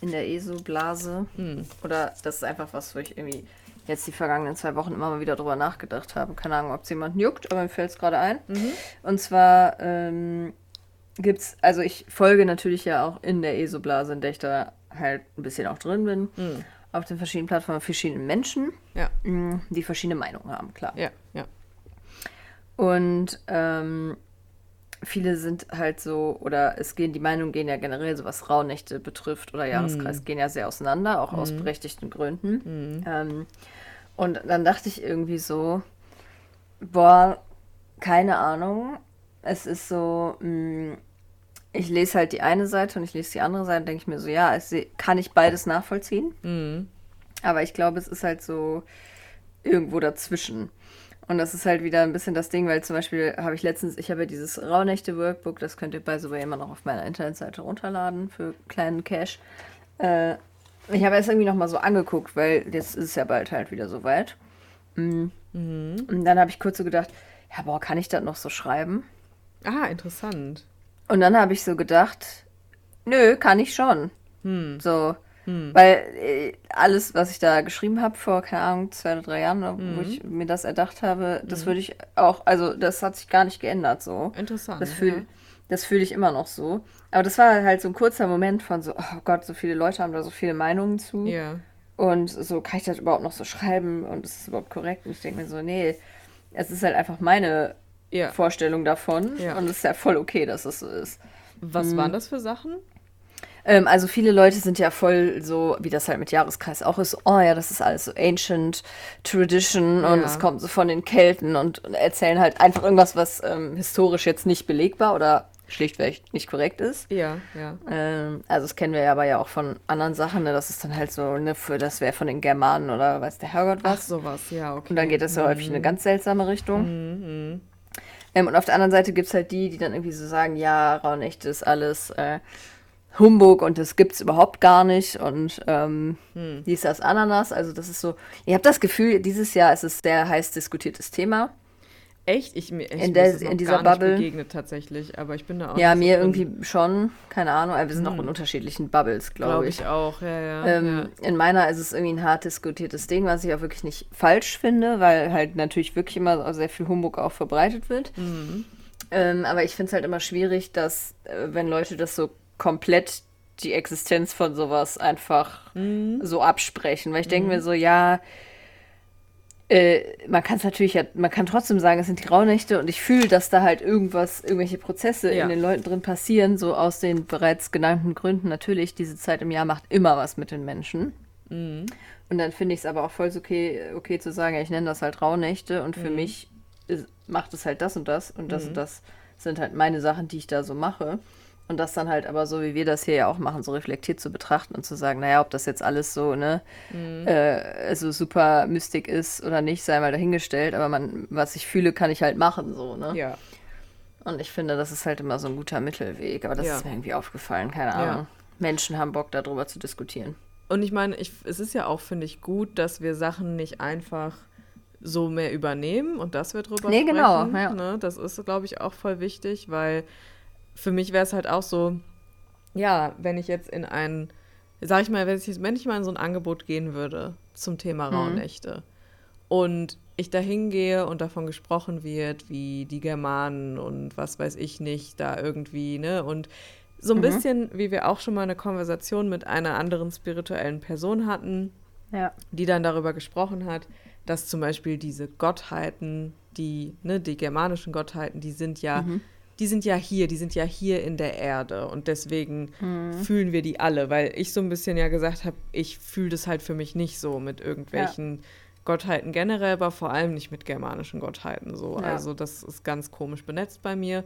in der ESO-Blase. Hm. Oder das ist einfach was, wo ich irgendwie jetzt die vergangenen zwei Wochen immer mal wieder drüber nachgedacht habe. Keine Ahnung, ob es jemanden juckt, aber mir fällt es gerade ein. Mhm. Und zwar ähm, es, also ich folge natürlich ja auch in der ESO-Blase, in der ich da halt ein bisschen auch drin bin. Mhm auf den verschiedenen Plattformen verschiedene Menschen, ja. Mm, die verschiedene Meinungen haben, klar. Ja, ja. Und ähm, viele sind halt so, oder es gehen, die Meinungen gehen ja generell, so was Rauhnächte betrifft oder Jahreskreis, mm. gehen ja sehr auseinander, auch mm. aus mhm. berechtigten Gründen. Mm. Ähm, und dann dachte ich irgendwie so, boah, keine Ahnung. Es ist so, mh, ich lese halt die eine Seite und ich lese die andere Seite, denke ich mir so, ja, es kann ich beides nachvollziehen. Aber ich glaube, es ist halt so irgendwo dazwischen. Und das ist halt wieder ein bisschen das Ding, weil zum Beispiel habe ich letztens, ich habe ja dieses Rauhnächte-Workbook, das könnt ihr bei so immer noch auf meiner Internetseite runterladen für kleinen Cash. Äh, ich habe es irgendwie nochmal so angeguckt, weil jetzt ist es ja bald halt wieder soweit. Mhm. Mhm. Und dann habe ich kurz so gedacht, ja, boah, kann ich das noch so schreiben? Ah, interessant. Und dann habe ich so gedacht, nö, kann ich schon. Hm. So. Hm. Weil äh, alles, was ich da geschrieben habe vor, keine Ahnung, zwei oder drei Jahren, hm. wo ich mir das erdacht habe, das hm. würde ich auch, also das hat sich gar nicht geändert so. Interessant. Das fühle ja. das fühl ich immer noch so. Aber das war halt so ein kurzer Moment von so, oh Gott, so viele Leute haben da so viele Meinungen zu. Ja. Und so, kann ich das überhaupt noch so schreiben und ist es überhaupt korrekt? Und ich denke mir so, nee, es ist halt einfach meine ja. Vorstellung davon. Ja. Und es ist ja voll okay, dass es so ist. Was mhm. waren das für Sachen? Ähm, also viele Leute sind ja voll so, wie das halt mit Jahreskreis auch ist, oh ja, das ist alles so ancient tradition ja. und es kommt so von den Kelten und, erzählen halt einfach irgendwas, was ähm, historisch jetzt nicht belegbar oder schlichtweg nicht korrekt ist. Ja, ja. Ähm, also das kennen wir ja aber ja auch von anderen Sachen, ne? Das ist dann halt so, ne, für das wäre von den Germanen oder weiß der Herrgott was. Ach, sowas, ja, okay. Und dann geht das ja mhm. häufig in eine ganz seltsame Richtung. Mhm. Ähm, und auf der anderen Seite gibt es halt die, die dann irgendwie so sagen, ja, Raunechte ist alles äh, Humbug und das gibt es überhaupt gar nicht und ähm, hm. dies, das, Ananas. Also das ist so, ihr habt das Gefühl, dieses Jahr ist es sehr heiß diskutiertes Thema. Echt? Ich, ich in, der, in dieser Bubble. begegnet tatsächlich, aber ich bin da auch. Ja, mir irgendwie schon, keine Ahnung. Wir sind hm. auch in unterschiedlichen Bubbles, glaube glaub ich. Ich auch, ja, ja, ähm, ja, In meiner ist es irgendwie ein hart diskutiertes Ding, was ich auch wirklich nicht falsch finde, weil halt natürlich wirklich immer sehr viel Humbug auch verbreitet wird. Mhm. Ähm, aber ich finde es halt immer schwierig, dass, äh, wenn Leute das so komplett die Existenz von sowas einfach mhm. so absprechen. Weil ich denke mhm. mir so, ja, äh, man kann es natürlich ja, man kann trotzdem sagen, es sind die Rauhnächte und ich fühle, dass da halt irgendwas, irgendwelche Prozesse ja. in den Leuten drin passieren, so aus den bereits genannten Gründen. Natürlich, diese Zeit im Jahr macht immer was mit den Menschen. Mhm. Und dann finde ich es aber auch voll okay, okay zu sagen, ja, ich nenne das halt Rauhnächte und für mhm. mich ist, macht es halt das und das und das und mhm. das sind halt meine Sachen, die ich da so mache. Und das dann halt aber so, wie wir das hier ja auch machen, so reflektiert zu betrachten und zu sagen, naja, ob das jetzt alles so, ne, mhm. äh, so super mystik ist oder nicht, sei mal dahingestellt, aber man, was ich fühle, kann ich halt machen, so, ne? Ja. Und ich finde, das ist halt immer so ein guter Mittelweg, aber das ja. ist mir irgendwie aufgefallen, keine Ahnung. Ja. Menschen haben Bock, darüber zu diskutieren. Und ich meine, ich, es ist ja auch, finde ich, gut, dass wir Sachen nicht einfach so mehr übernehmen und dass wir drüber nee, sprechen. Genau, ja. Ne? Das ist, glaube ich, auch voll wichtig, weil für mich wäre es halt auch so, ja, wenn ich jetzt in ein, sag ich mal, wenn ich, wenn ich mal in so ein Angebot gehen würde zum Thema mhm. Rauhnächte und ich da hingehe und davon gesprochen wird, wie die Germanen und was weiß ich nicht, da irgendwie, ne, und so ein mhm. bisschen, wie wir auch schon mal eine Konversation mit einer anderen spirituellen Person hatten, ja. die dann darüber gesprochen hat, dass zum Beispiel diese Gottheiten, die, ne, die germanischen Gottheiten, die sind ja mhm die sind ja hier, die sind ja hier in der Erde und deswegen mhm. fühlen wir die alle, weil ich so ein bisschen ja gesagt habe, ich fühle das halt für mich nicht so mit irgendwelchen ja. Gottheiten generell, aber vor allem nicht mit germanischen Gottheiten so. Ja. Also das ist ganz komisch benetzt bei mir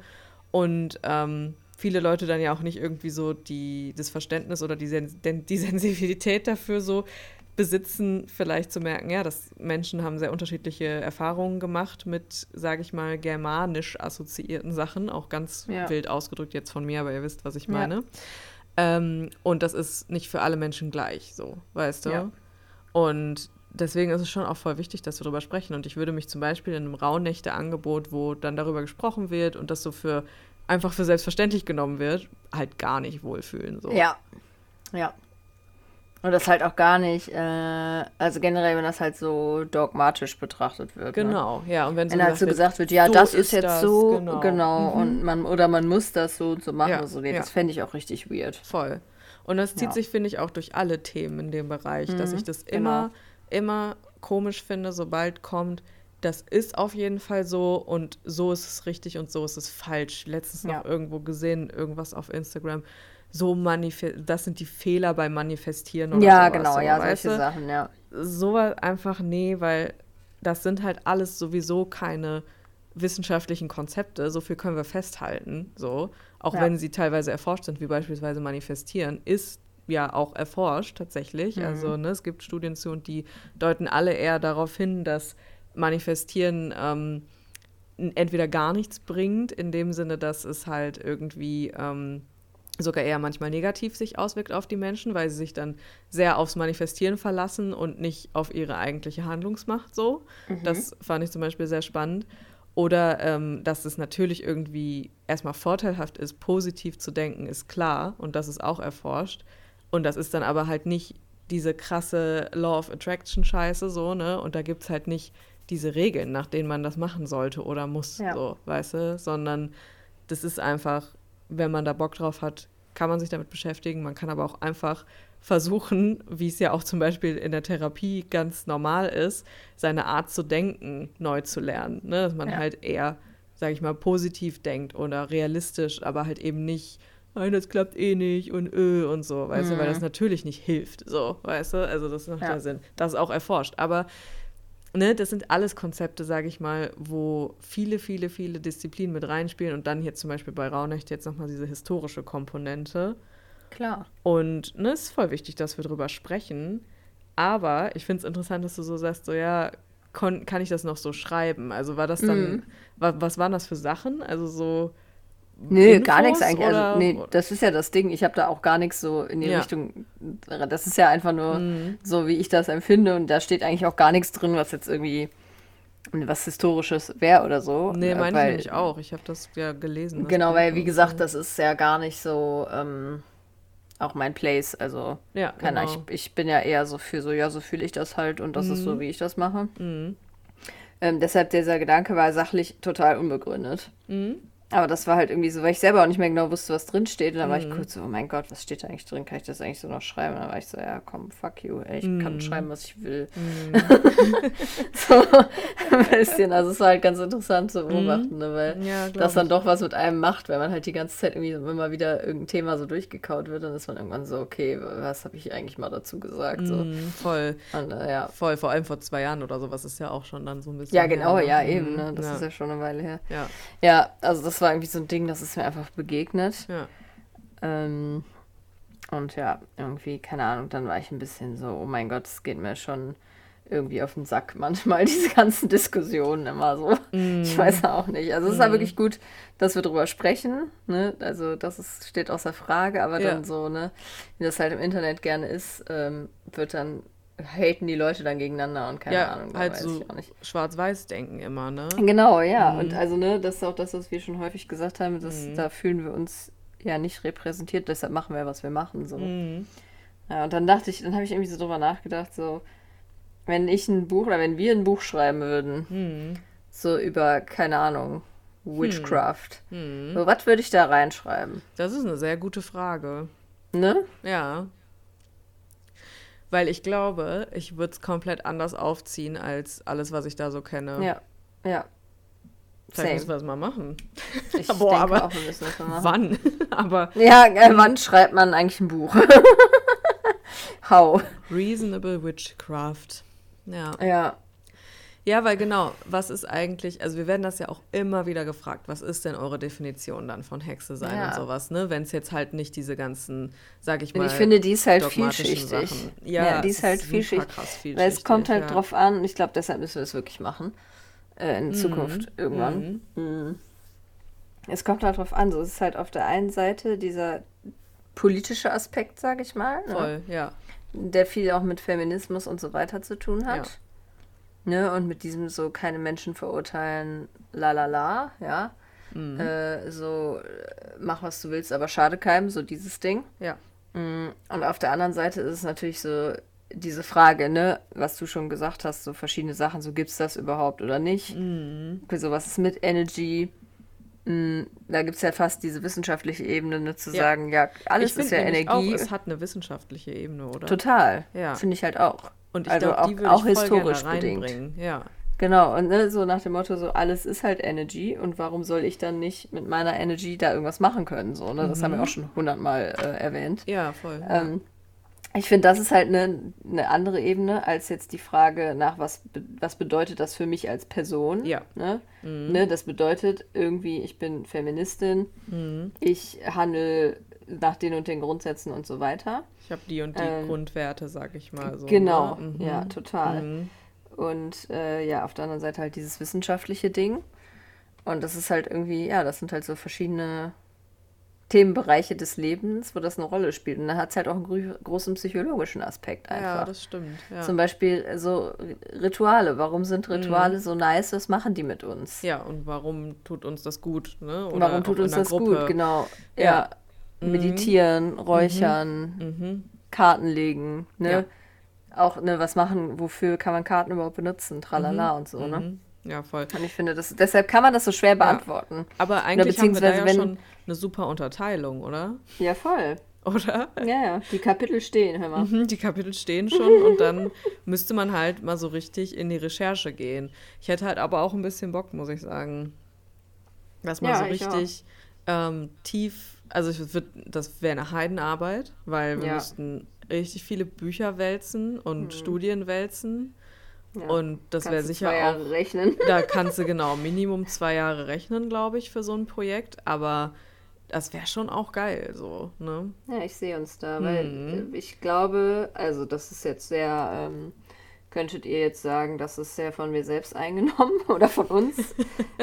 und ähm, viele Leute dann ja auch nicht irgendwie so die, das Verständnis oder die, Sen die Sensibilität dafür so, besitzen, vielleicht zu merken, ja, dass Menschen haben sehr unterschiedliche Erfahrungen gemacht mit, sage ich mal, germanisch assoziierten Sachen, auch ganz ja. wild ausgedrückt jetzt von mir, aber ihr wisst, was ich meine. Ja. Ähm, und das ist nicht für alle Menschen gleich, so, weißt du? Ja. Und deswegen ist es schon auch voll wichtig, dass wir darüber sprechen. Und ich würde mich zum Beispiel in einem Rauhnächte-Angebot, wo dann darüber gesprochen wird und das so für einfach für selbstverständlich genommen wird, halt gar nicht wohlfühlen. So. Ja. Ja, und das halt auch gar nicht, äh, also generell, wenn das halt so dogmatisch betrachtet wird. Ne? Genau, ne? ja. Und wenn, so wenn halt so gesagt wird, ja, so das ist jetzt das, so, genau, genau mhm. und man, oder man muss das so und so machen, ja, so, nee, ja. das fände ich auch richtig weird. Voll. Und das zieht ja. sich, finde ich, auch durch alle Themen in dem Bereich, mhm, dass ich das immer, genau. immer komisch finde, sobald kommt, das ist auf jeden Fall so und so ist es richtig und so ist es falsch. Letztens noch irgendwo gesehen, irgendwas auf Instagram so manifest, das sind die Fehler beim Manifestieren oder Ja, sowas, genau, so, ja, solche du? Sachen, ja. Sowas einfach, nee, weil das sind halt alles sowieso keine wissenschaftlichen Konzepte, so viel können wir festhalten, so. Auch ja. wenn sie teilweise erforscht sind, wie beispielsweise Manifestieren, ist ja auch erforscht tatsächlich. Mhm. Also ne, es gibt Studien zu und die deuten alle eher darauf hin, dass Manifestieren ähm, entweder gar nichts bringt, in dem Sinne, dass es halt irgendwie ähm, sogar eher manchmal negativ sich auswirkt auf die Menschen, weil sie sich dann sehr aufs Manifestieren verlassen und nicht auf ihre eigentliche Handlungsmacht so. Mhm. Das fand ich zum Beispiel sehr spannend. Oder ähm, dass es natürlich irgendwie erstmal vorteilhaft ist, positiv zu denken, ist klar und das ist auch erforscht. Und das ist dann aber halt nicht diese krasse Law of Attraction Scheiße so, ne? Und da gibt es halt nicht diese Regeln, nach denen man das machen sollte oder muss, ja. so, weißt du? Sondern das ist einfach wenn man da Bock drauf hat, kann man sich damit beschäftigen. Man kann aber auch einfach versuchen, wie es ja auch zum Beispiel in der Therapie ganz normal ist, seine Art zu denken neu zu lernen. Ne? Dass man ja. halt eher, sage ich mal, positiv denkt oder realistisch, aber halt eben nicht, nein, das klappt eh nicht und äh und so, weißt mhm. du, weil das natürlich nicht hilft, so, weißt du, also das macht ja, ja Sinn. Das ist auch erforscht, aber ne, das sind alles Konzepte, sage ich mal, wo viele, viele, viele Disziplinen mit reinspielen und dann hier zum Beispiel bei Raunecht jetzt nochmal diese historische Komponente. Klar. Und ne, es ist voll wichtig, dass wir drüber sprechen. Aber ich finde es interessant, dass du so sagst, so ja, kann ich das noch so schreiben? Also war das dann, mhm. wa was waren das für Sachen? Also so. Nö, Infos gar nichts eigentlich. Also, nee, das ist ja das Ding. Ich habe da auch gar nichts so in die ja. Richtung. Das ist ja einfach nur mhm. so, wie ich das empfinde. Und da steht eigentlich auch gar nichts drin, was jetzt irgendwie was Historisches wäre oder so. Nee, meine ich nämlich auch. Ich habe das ja gelesen. Genau, weil, wie gesagt, das ist ja gar nicht so. Ähm, auch mein Place. Also, ja, genau. ich, ich bin ja eher so für so, ja, so fühle ich das halt und das mhm. ist so, mhm. wie ich das mache. Mhm. Ähm, deshalb dieser Gedanke war sachlich total unbegründet. Mhm. Aber das war halt irgendwie so, weil ich selber auch nicht mehr genau wusste, was drin steht. Und dann war ich mhm. kurz so, oh mein Gott, was steht da eigentlich drin? Kann ich das eigentlich so noch schreiben? Und dann war ich so, ja, komm, fuck you, ey, ich mm. kann schreiben, was ich will. Mm. so ein bisschen. Also es war halt ganz interessant zu beobachten, mm. ne, weil ja, das dann doch was mit einem macht, wenn man halt die ganze Zeit irgendwie immer wieder irgendein Thema so durchgekaut wird, dann ist man irgendwann so, okay, was habe ich eigentlich mal dazu gesagt? So. voll. Und, äh, ja. Voll, vor allem vor zwei Jahren oder sowas ist ja auch schon dann so ein bisschen. Ja, genau, her, ja, eben. Ne? Das ja. ist ja schon eine Weile her. Ja, ja also das war irgendwie so ein Ding, das ist mir einfach begegnet. Ja. Ähm, und ja, irgendwie, keine Ahnung, dann war ich ein bisschen so, oh mein Gott, es geht mir schon irgendwie auf den Sack manchmal, diese ganzen Diskussionen immer so. Mm. Ich weiß auch nicht. Also es ist ja mm. wirklich gut, dass wir drüber sprechen. Ne? Also das ist, steht außer Frage, aber ja. dann so, ne, wie das halt im Internet gerne ist, ähm, wird dann haten die Leute dann gegeneinander und keine ja, Ahnung. Halt so schwarz-weiß denken immer, ne? Genau, ja. Mhm. Und also, ne, das ist auch das, was wir schon häufig gesagt haben, dass, mhm. da fühlen wir uns ja nicht repräsentiert, deshalb machen wir, was wir machen. So. Mhm. Ja, und dann dachte ich, dann habe ich irgendwie so drüber nachgedacht, so, wenn ich ein Buch oder wenn wir ein Buch schreiben würden, mhm. so über, keine Ahnung, Witchcraft, mhm. so, was würde ich da reinschreiben? Das ist eine sehr gute Frage. Ne? Ja. Weil ich glaube, ich würde es komplett anders aufziehen als alles, was ich da so kenne. Ja, ja. Vielleicht müssen wir das mal machen. Ich Boah, denke aber auch, wir müssen das mal machen. Wann? aber ja, äh, wann schreibt man eigentlich ein Buch? How? Reasonable Witchcraft. Ja. Ja. Ja, weil genau, was ist eigentlich, also wir werden das ja auch immer wieder gefragt, was ist denn eure Definition dann von Hexe sein ja. und sowas, ne? Wenn es jetzt halt nicht diese ganzen, sag ich mal. Ich finde, die ist halt vielschichtig. Ja, ja, die ist halt vielschichtig. vielschichtig. Weil es kommt halt ja. drauf an, ich glaube, deshalb müssen wir es wirklich machen. Äh, in mhm. Zukunft irgendwann. Mhm. Mhm. Es kommt halt drauf an, so es ist halt auf der einen Seite dieser politische Aspekt, sag ich mal. Ne? Voll, ja. Der viel auch mit Feminismus und so weiter zu tun hat. Ne? Und mit diesem so keine Menschen verurteilen, la la la, ja. Mhm. Äh, so, mach was du willst, aber schade keinem, so dieses Ding. Ja. Mm, und auf der anderen Seite ist es natürlich so diese Frage, ne, was du schon gesagt hast, so verschiedene Sachen, so gibt es das überhaupt oder nicht? Mhm. So, was ist mit Energy? Mm, da gibt es ja fast diese wissenschaftliche Ebene, ne, zu ja. sagen, ja, alles ist ja Energie. Auch, es hat eine wissenschaftliche Ebene, oder? Total. Ja. Finde ich halt auch. Und ich also glaube, die würde auch ich historisch bedingt. Ja. Genau, und ne, so nach dem Motto, so alles ist halt Energy und warum soll ich dann nicht mit meiner Energy da irgendwas machen können? So, ne? Das mhm. haben wir mhm. auch schon hundertmal äh, erwähnt. Ja, voll. Ähm, ich finde, das ist halt eine ne andere Ebene als jetzt die Frage nach, was, was bedeutet das für mich als Person. Ja. Ne? Mhm. Ne, das bedeutet irgendwie, ich bin Feministin, mhm. ich handle nach den und den Grundsätzen und so weiter. Ich habe die und die ähm, Grundwerte, sag ich mal so. Genau, ne? mhm. ja, total. Mhm. Und äh, ja, auf der anderen Seite halt dieses wissenschaftliche Ding. Und das ist halt irgendwie, ja, das sind halt so verschiedene Themenbereiche des Lebens, wo das eine Rolle spielt. Und da hat es halt auch einen großen psychologischen Aspekt einfach. Ja, das stimmt. Ja. Zum Beispiel so Rituale. Warum sind Rituale mhm. so nice? Was machen die mit uns? Ja, und warum tut uns das gut? Ne? Oder warum tut uns das Gruppe. gut? Genau. Ja. ja. Mhm. Meditieren, Räuchern, mhm. mhm. Karten legen, ne? Ja. Auch, ne, was machen, wofür kann man Karten überhaupt benutzen? Tralala mhm. und so, ne? Mhm. Ja, voll. Und ich finde, das, deshalb kann man das so schwer beantworten. Ja. Aber eigentlich haben wir da ja wenn, schon eine super Unterteilung, oder? Ja, voll. Oder? Ja, ja. Die Kapitel stehen, hör mal. Mhm, die Kapitel stehen schon und dann müsste man halt mal so richtig in die Recherche gehen. Ich hätte halt aber auch ein bisschen Bock, muss ich sagen. Dass man ja, so richtig ähm, tief also ich würd, das wäre eine Heidenarbeit, weil wir Ja. müssten richtig viele Bücher wälzen und Studien wälzen. Ja. Und das wäre sicher zwei auch Jahre rechnen. Da kannst du genau Minimum zwei Jahre rechnen, glaube ich, für so ein Projekt. Aber das wäre schon auch geil, so, ne? Ja, ich sehe uns da, weil Mhm. ich glaube, also das ist jetzt sehr, ähm, könntet ihr jetzt sagen, das ist sehr von mir selbst eingenommen oder von uns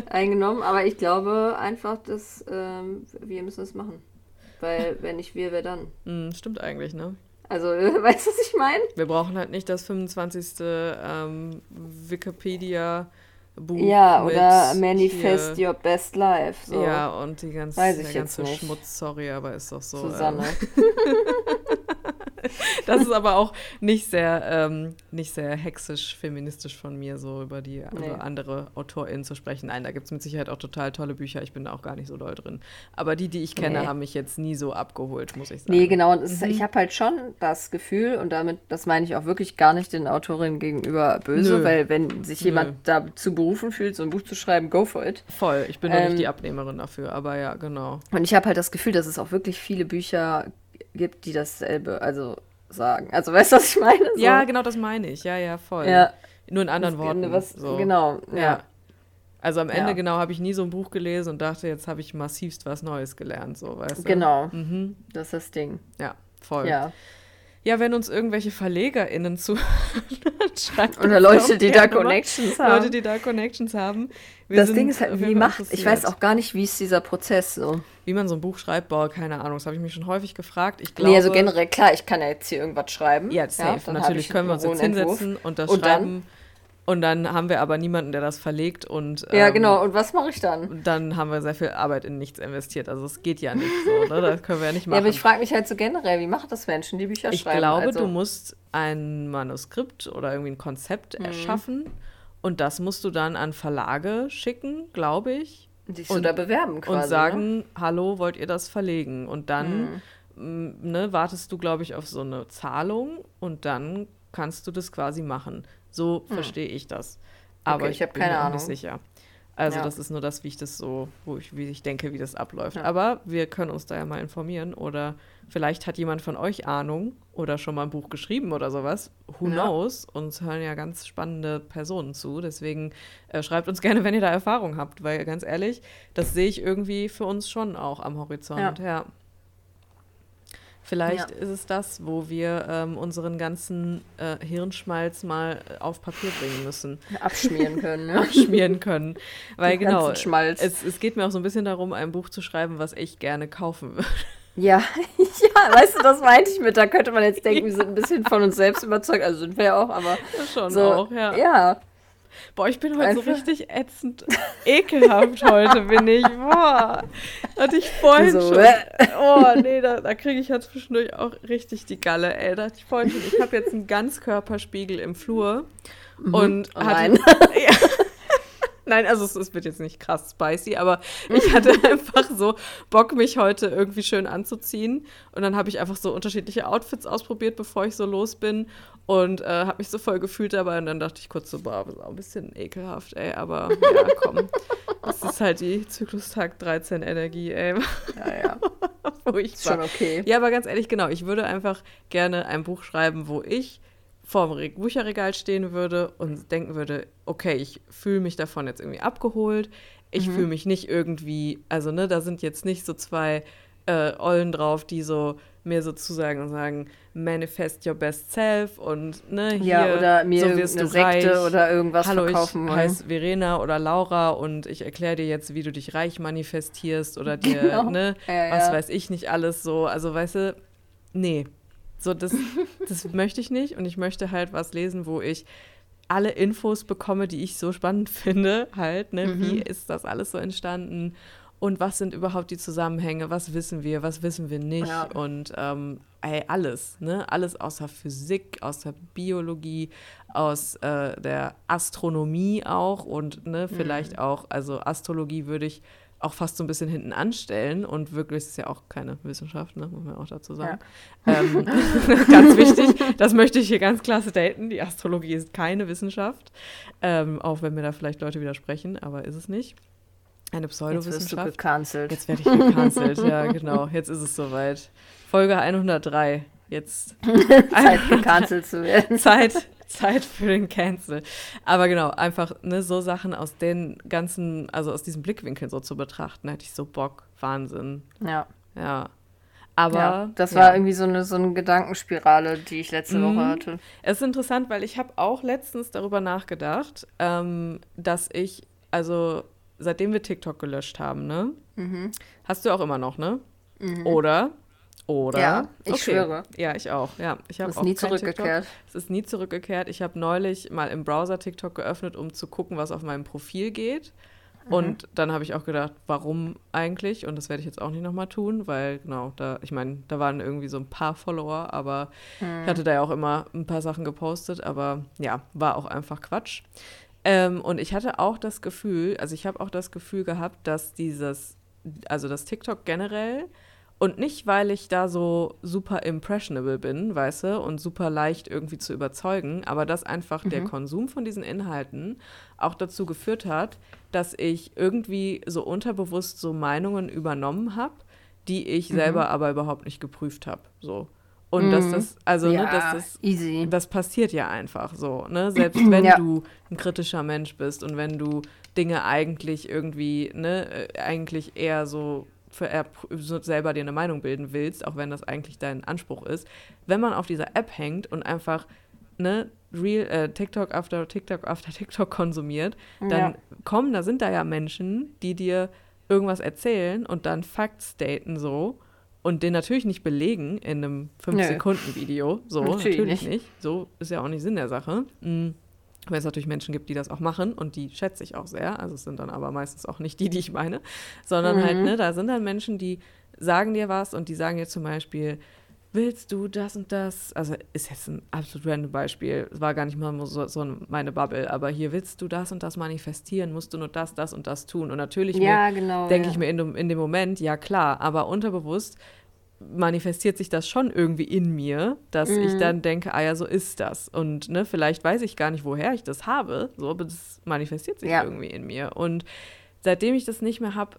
eingenommen, aber ich glaube einfach, dass ähm, wir müssen es machen. Weil wenn nicht wir, wer dann? Hm, stimmt eigentlich, ne? Also, weißt du, was ich meine? Wir brauchen halt nicht das 25. Ähm, Wikipedia-Buch. Ja, mit oder Manifest hier- Your Best Life. So. Ja, und die ganze, der ganze. Schmutz, sorry, aber ist doch so. Susanne. Ähm, das ist aber auch nicht sehr, ähm, nicht sehr hexisch, feministisch von mir, so über die Nee. über andere AutorInnen zu sprechen. Nein, da gibt es mit Sicherheit auch total tolle Bücher. Ich bin da auch gar nicht so doll drin. Aber die, die ich kenne, Nee. haben mich jetzt nie so abgeholt, muss ich sagen. Nee, genau. Und es, Mhm. ich habe halt schon das Gefühl, und damit, das meine ich auch wirklich gar nicht den Autorinnen gegenüber böse, Nö. weil wenn sich Nö. jemand dazu berufen fühlt, so ein Buch zu schreiben, go for it. Voll, ich bin Ähm, nicht die Abnehmerin dafür, aber ja, genau. Und ich habe halt das Gefühl, dass es auch wirklich viele Bücher gibt, die dasselbe, also sagen. Also weißt du, was ich meine? So. Ja, genau das meine ich. Ja, ja, voll. Ja. Nur in anderen Das- Worten. Was, so. Genau, ja. Ja. Also am Ende Ja. genau habe ich nie so ein Buch gelesen und dachte, jetzt habe ich massivst was Neues gelernt, so, weißt du? Genau, Mhm. das ist das Ding. Ja, voll. Ja. Ja, wenn uns irgendwelche VerlegerInnen zu schreibt Oder Leute, die da mal. Connections haben. Leute, die da Connections haben. Wir das sind Ding ist halt, wie macht, ich weiß auch gar nicht, wie ist dieser Prozess so. Wie man so ein Buch schreibt, boah, keine Ahnung, das habe ich mich schon häufig gefragt. Ich glaube, nee, also generell, klar, ich kann ja jetzt hier irgendwas schreiben. Ja, safe. hab Natürlich ich können wir uns jetzt hinsetzen und das Und schreiben. Und dann haben wir aber niemanden, der das verlegt und Ja, ähm, genau. Und was mache ich dann? Dann haben wir sehr viel Arbeit in nichts investiert. Also es geht ja nicht so, ne? Das können wir ja nicht Ja, machen. aber ich frage mich halt so generell, wie machen das Menschen, die Bücher Ich schreiben? glaube, also, du musst ein Manuskript oder irgendwie ein Konzept Mhm. erschaffen und das musst du dann an Verlage schicken, glaube ich, dich so da bewerben quasi. und sagen, hallo, wollt ihr das verlegen? Und dann Mhm. ne, wartest du, glaube ich, auf so eine Zahlung und dann kannst du das quasi machen. So verstehe ich das. Aber Hm. ich hab bin keine mir Ahnung. nicht sicher. Also Ja. das ist nur das, wie ich das so, wo ich, wie ich denke, wie das abläuft. Ja. Aber wir können uns da ja mal informieren oder vielleicht hat jemand von euch Ahnung oder schon mal ein Buch geschrieben oder sowas. Who Ja. knows? Uns hören ja ganz spannende Personen zu. Deswegen äh, schreibt uns gerne, wenn ihr da Erfahrung habt, weil ganz ehrlich, das sehe ich irgendwie für uns schon auch am Horizont. Ja. Vielleicht Ja. ist es das, wo wir ähm, unseren ganzen äh, Hirnschmalz mal äh, auf Papier bringen müssen abschmieren können. Ne? schmieren können. Weil Den genau, Schmalz. es, es geht mir auch so ein bisschen darum, ein Buch zu schreiben, was ich gerne kaufen würde. Ja, ja, weißt du, das meinte ich mit. Da könnte man jetzt denken, wir sind ein bisschen von uns selbst überzeugt. Also sind wir ja auch, aber Schon so. auch, ja. ja. Boah, ich bin heute so Einfach- richtig ätzend, ekelhaft heute bin ich. Boah, hatte ich vorhin So, schon. äh. Oh, nee, da, da kriege ich ja zwischendurch auch richtig die Galle, ey. Da hatte ich vorhin schon, ich habe jetzt einen Ganzkörperspiegel im Flur und Oh hatte. Ja. Nein, also es, es wird jetzt nicht krass spicy, aber ich hatte einfach so Bock, mich heute irgendwie schön anzuziehen. Und dann habe ich einfach so unterschiedliche Outfits ausprobiert, bevor ich so los bin. Und äh, habe mich so voll gefühlt dabei. Und dann dachte ich kurz so, boah, das ist auch ein bisschen ekelhaft, ey. Aber ja, komm. Das ist halt die Zyklustag 13 Energie, ey. Ja, ja. Ich Ist schon okay. ja, aber ganz ehrlich, genau. Ich würde einfach gerne ein Buch schreiben, wo ich vorm Re Bücherregal stehen würde und denken würde, okay, ich fühle mich davon jetzt irgendwie abgeholt. Ich fühle mich nicht irgendwie, also ne, da sind jetzt nicht so zwei äh, Ollen drauf, die so mir sozusagen und sagen, manifest your best self und ne, hier, Ja, oder mir so wirst du Sekte reich. oder irgendwas Hallo, verkaufen ich heiße Verena oder Laura und ich erkläre dir jetzt, wie du dich reich manifestierst oder dir, Genau. ne, Ja, was ja. weiß ich nicht alles so. Also, weißt du, nee. So, das, das möchte ich nicht und ich möchte halt was lesen, wo ich alle Infos bekomme, die ich so spannend finde, halt, ne, Mhm. wie ist das alles so entstanden und was sind überhaupt die Zusammenhänge, was wissen wir, was wissen wir nicht Ja. und ähm, ey, alles, ne, alles außer Physik, außer Biologie, aus äh, der Astronomie auch und ne, Mhm. vielleicht auch, also Astrologie würde ich auch fast so ein bisschen hinten anstellen und wirklich es ist ja auch keine Wissenschaft, ne, muss man auch dazu sagen. Ähm, ganz wichtig, das möchte ich hier ganz klar staten, die Astrologie ist keine Wissenschaft, ähm, auch wenn mir da vielleicht Leute widersprechen, aber ist es nicht. Eine Pseudowissenschaft. Jetzt wirst du gecancelt. Jetzt werde ich gecancelt, ja, genau. Jetzt ist es soweit. Folge 103. Jetzt. Zeit, gecancelt zu werden. Zeit, Zeit für den Cancel. Aber genau, einfach ne, so Sachen aus den ganzen, also aus diesem Blickwinkel so zu betrachten, hätte ich so Bock. Wahnsinn. Ja. Ja. Aber. Ja, das ja. war irgendwie so eine, so eine Gedankenspirale, die ich letzte Mhm. Woche hatte. Es ist interessant, weil ich habe auch letztens darüber nachgedacht, ähm, dass ich, also seitdem wir TikTok gelöscht haben, ne? Mhm. Hast du auch immer noch, ne? Oder? Oder? Ja, ich schwöre. Ja, ich auch. Ja, ich habe Ist auch nie zurückgekehrt. TikTok. Es ist nie zurückgekehrt. Ich habe neulich mal im Browser TikTok geöffnet, um zu gucken, was auf meinem Profil geht. Mhm. Und dann habe ich auch gedacht, warum eigentlich? Und das werde ich jetzt auch nicht nochmal tun, weil genau, da, ich meine, da waren irgendwie so ein paar Follower, aber Mhm. ich hatte da ja auch immer ein paar Sachen gepostet, aber ja, war auch einfach Quatsch. Ähm, und ich hatte auch das Gefühl, also ich habe auch das Gefühl gehabt, dass dieses, also das TikTok generell, und nicht, weil ich da so super impressionable bin, weißt du, und super leicht irgendwie zu überzeugen, aber dass einfach der Konsum von diesen Inhalten auch dazu geführt hat, dass ich irgendwie so unterbewusst so Meinungen übernommen habe, die ich selber aber überhaupt nicht geprüft habe. So. Und dass das, also, ja, ne, dass das easy. das passiert ja einfach so, ne? Selbst wenn Ja. du ein kritischer Mensch bist und wenn du Dinge eigentlich irgendwie, ne, äh, eigentlich eher so selber dir eine Meinung bilden willst, auch wenn das eigentlich dein Anspruch ist, wenn man auf dieser App hängt und einfach ne, Real, äh, TikTok after TikTok after TikTok konsumiert, dann Ja. kommen, da sind da ja Menschen, die dir irgendwas erzählen und dann Facts daten so und den natürlich nicht belegen in einem Nö. 5-Sekunden-Video. So, Natürlich natürlich, nicht. nicht. So ist ja auch nicht Sinn der Sache. Mhm. Weil es natürlich Menschen gibt, die das auch machen und die schätze ich auch sehr. Also es sind dann aber meistens auch nicht die, die ich meine, sondern halt, ne, da sind dann Menschen, die sagen dir was und die sagen dir zum Beispiel, willst du das und das? Also ist jetzt ein absolut random Beispiel. Es war gar nicht mal so, so meine Bubble, aber hier willst du das und das manifestieren, musst du nur das, das und das tun. Und natürlich Ja, genau. denke ja. ich mir in, in dem Moment, ja klar, aber unterbewusst manifestiert sich das schon irgendwie in mir, dass Mhm. ich dann denke, ah ja, so ist das. Und ne, vielleicht weiß ich gar nicht, woher ich das habe, so, aber das manifestiert sich Ja. irgendwie in mir. Und seitdem ich das nicht mehr habe,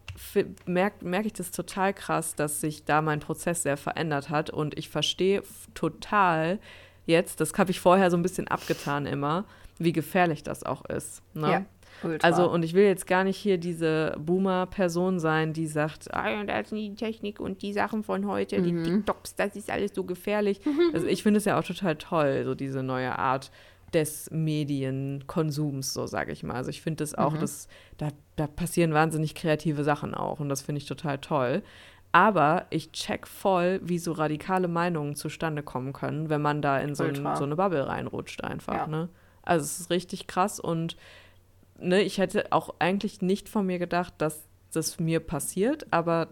merke merk ich das total krass, dass sich da mein Prozess sehr verändert hat. Und ich verstehe total jetzt, das habe ich vorher so ein bisschen abgetan immer, wie gefährlich das auch ist. Ne? Ja, ultra. Also, und ich will jetzt gar nicht hier diese Boomer-Person sein, die sagt, ah, und das ist die Technik und die Sachen von heute, die TikToks, das ist alles so gefährlich. Also, ich finde es ja auch total toll, so diese neue Art des Medienkonsums, so sage ich mal. Also, ich finde das auch, dass, da, da passieren wahnsinnig kreative Sachen auch und das finde ich total toll. Aber ich check voll, wie so radikale Meinungen zustande kommen können, wenn man da in so, ein, so eine Bubble reinrutscht einfach. Ja. Ne? Also es ist richtig krass und ne, ich hätte auch eigentlich nicht von mir gedacht, dass das mir passiert, aber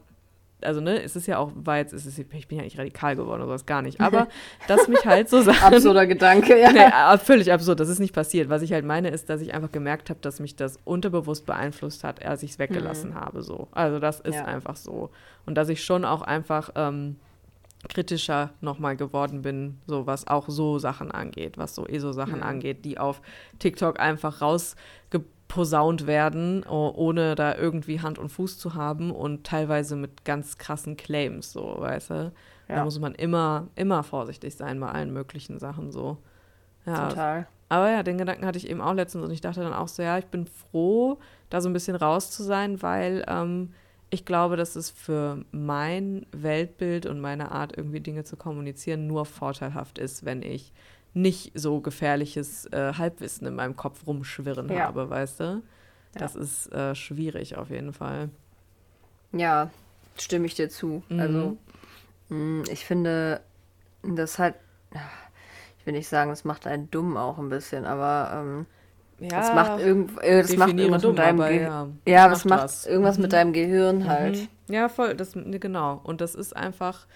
also ne, es ist ja auch, war jetzt, es ist, ich bin ja nicht radikal geworden oder sowas, gar nicht, aber dass mich halt so Sachen Absurder Gedanke, ja. Nee, völlig absurd, das ist nicht passiert. Was ich halt meine, ist, dass ich einfach gemerkt habe, dass mich das unterbewusst beeinflusst hat, als ich es weggelassen habe. So. Also das ist Ja. einfach so. Und dass ich schon auch einfach ähm, kritischer nochmal geworden bin, so was auch so Sachen angeht, was so ESO-Sachen angeht, die auf TikTok einfach rausgeposaunt werden, oh, ohne da irgendwie Hand und Fuß zu haben und teilweise mit ganz krassen Claims, so, weißt du? Da Ja. muss man immer, immer vorsichtig sein bei allen möglichen Sachen so. Ja, Total. aber ja, den Gedanken hatte ich eben auch letztens und ich dachte dann auch so, ja, ich bin froh, da so ein bisschen raus zu sein, weil ähm, ich glaube, dass es für mein Weltbild und meine Art, irgendwie Dinge zu kommunizieren, nur vorteilhaft ist, wenn ich nicht so gefährliches äh, Halbwissen in meinem Kopf rumschwirren Ja. habe, weißt du? Das ist äh, schwierig auf jeden Fall. Ja, stimme ich dir zu. Mhm. Also, mh, ich finde, das halt, ich will nicht sagen, es macht einen dumm auch ein bisschen, aber ähm, Ja, das macht, irgend, äh, das macht definiere irgendwas dumm, mit deinem Gehirn. ja, Ja, macht das macht was. irgendwas mit deinem Gehirn halt. Mhm. Ja, voll, das ne, genau. Und das ist einfach,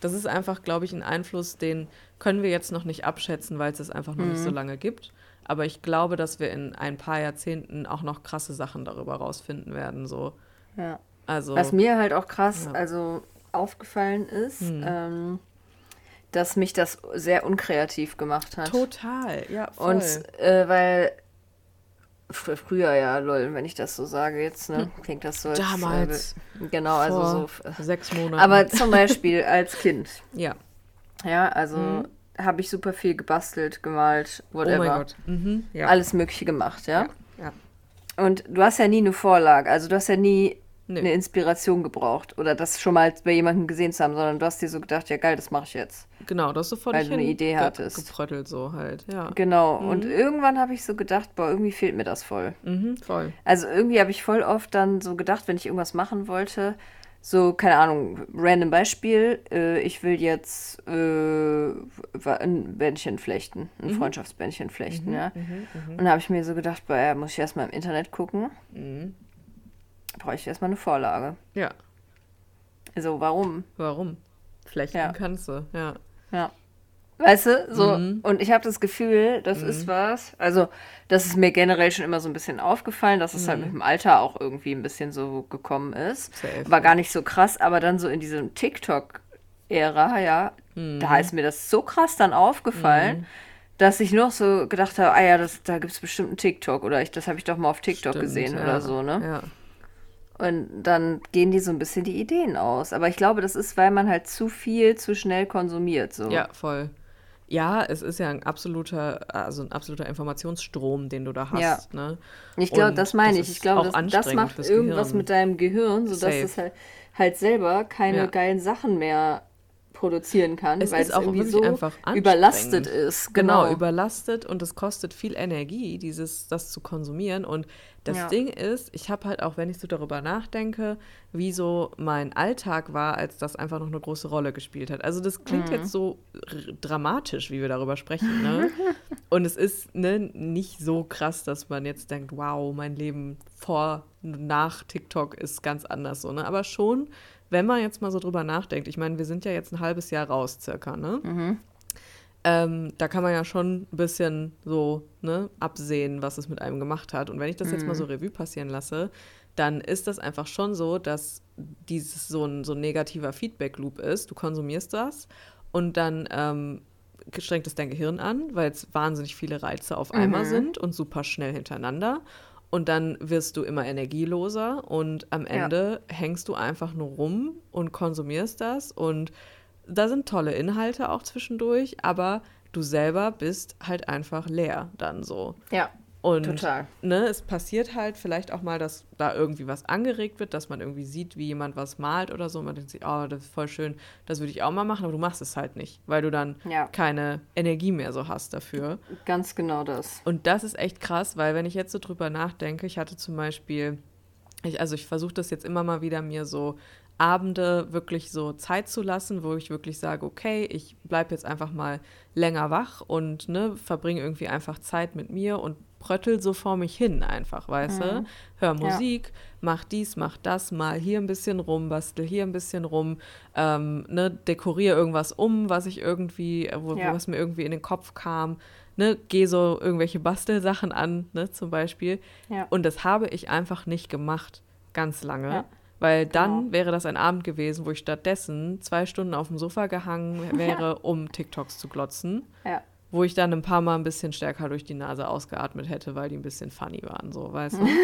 das ist einfach, glaube ich, ein Einfluss, den können wir jetzt noch nicht abschätzen, weil es es einfach noch nicht Mhm. so lange gibt. Aber ich glaube, dass wir in ein paar Jahrzehnten auch noch krasse Sachen darüber rausfinden werden. So. Ja. Also Was mir halt auch krass, Ja. also aufgefallen ist, Hm. ähm, dass mich das sehr unkreativ gemacht hat. total, ja, voll. Und äh, weil Fr- Früher ja, lol, wenn ich das so sage jetzt, ne? Klingt das so als. Damals. Äh, genau, also so. sechs Monaten. Aber zum Beispiel als Kind. ja. Ja, also habe ich super viel gebastelt, gemalt, Oh whatever. mein Gott. Mhm. Ja. Alles Mögliche gemacht, ja? ja. Und du hast ja nie eine Vorlage, also du hast ja nie Nö. eine Inspiration gebraucht oder das schon mal bei jemandem gesehen zu haben, sondern du hast dir so gedacht, ja geil, das mache ich jetzt. Genau, das so vor Weil du eine Idee hattest. Gepröttelt so halt, ja. Genau. Und irgendwann habe ich so gedacht, boah, irgendwie fehlt mir das voll. Mhm, voll. Also irgendwie habe ich voll oft dann so gedacht, wenn ich irgendwas machen wollte, so, keine Ahnung, random Beispiel, äh, ich will jetzt äh, ein Bändchen flechten, ein Freundschaftsbändchen flechten, ja. Und da habe ich mir so gedacht, boah, ja, muss ich erstmal im Internet gucken. Brauche ich erstmal eine Vorlage. Ja. Also, warum? Warum? Flechten Ja. kannst du, ja. Ja. Weißt du, so, Mhm. und ich habe das Gefühl, das ist was, also, das ist mir generell schon immer so ein bisschen aufgefallen, dass es halt mit dem Alter auch irgendwie ein bisschen so gekommen ist. Mhm. Safe. War gar nicht so krass, aber dann so in diesem TikTok-Ära, ja, Mhm. da ist mir das so krass dann aufgefallen, dass ich noch so gedacht habe, ah ja, das, da gibt es bestimmt einen TikTok oder ich, das habe ich doch mal auf TikTok Stimmt, gesehen ja. oder so, ne? Ja. Und dann gehen die so ein bisschen die Ideen aus. Aber ich glaube, das ist, weil man halt zu viel zu schnell konsumiert. So. Ja, voll. Ja, es ist ja ein absoluter, also ein absoluter Informationsstrom, den du da hast. Ja. Ne? Ich glaube, das meine ich. Ich glaube, das, das macht irgendwas Gehirn. mit deinem Gehirn, sodass Safe. es halt, halt selber keine Ja. geilen Sachen mehr produzieren kann, Es weil es auch irgendwie so einfach überlastet ist. Genau, Genau. überlastet und es kostet viel Energie, dieses, das zu konsumieren. Und das Ja. Ding ist, ich habe halt auch, wenn ich so darüber nachdenke, wie so mein Alltag war, als das einfach noch eine große Rolle gespielt hat. Also das klingt Mhm. jetzt so dramatisch, wie wir darüber sprechen. Ne? und es ist ne, nicht so krass, dass man jetzt denkt, wow, mein Leben vor, nach TikTok ist ganz anders so. Ne? Aber schon, wenn man jetzt mal so drüber nachdenkt, ich meine, wir sind ja jetzt ein halbes Jahr raus circa, ne? Ähm, da kann man ja schon ein bisschen so ne, absehen, was es mit einem gemacht hat. Und wenn ich das jetzt mal so Revue passieren lasse, dann ist das einfach schon so, dass dieses so ein, so ein negativer Feedback-Loop ist. Du konsumierst das und dann ähm, strengt es dein Gehirn an, weil es wahnsinnig viele Reize auf einmal sind und super schnell hintereinander. Und dann wirst du immer energieloser und am Ja. Ende hängst du einfach nur rum und konsumierst das. Und da sind tolle Inhalte auch zwischendurch, aber du selber bist halt einfach leer dann so. Ja, Und total. ne, es passiert halt vielleicht auch mal, dass da irgendwie was angeregt wird, dass man irgendwie sieht, wie jemand was malt oder so. Man denkt sich, oh, das ist voll schön, das würde ich auch mal machen, aber du machst es halt nicht, weil du dann Ja. keine Energie mehr so hast dafür. Ganz genau das. Und das ist echt krass, weil wenn ich jetzt so drüber nachdenke, ich hatte zum Beispiel, ich, also ich versuche das jetzt immer mal wieder mir so Abende wirklich so Zeit zu lassen, wo ich wirklich sage, okay, ich bleibe jetzt einfach mal länger wach und ne, verbringe irgendwie einfach Zeit mit mir und pröttel so vor mich hin einfach, weißt du? Hör Musik, mach dies, mach das, mal hier ein bisschen rum, bastel hier ein bisschen rum, ähm, ne, dekoriere irgendwas um, was ich irgendwie, wo, Ja. was mir irgendwie in den Kopf kam, ne, gehe so irgendwelche Bastelsachen an, ne, zum Beispiel. Ja. Und das habe ich einfach nicht gemacht, ganz lange. Ja. Weil dann Genau. wäre das ein Abend gewesen, wo ich stattdessen zwei Stunden auf dem Sofa gehangen wäre, um TikToks zu glotzen. Ja. Wo ich dann ein paar Mal ein bisschen stärker durch die Nase ausgeatmet hätte, weil die ein bisschen funny waren, so, weißt du?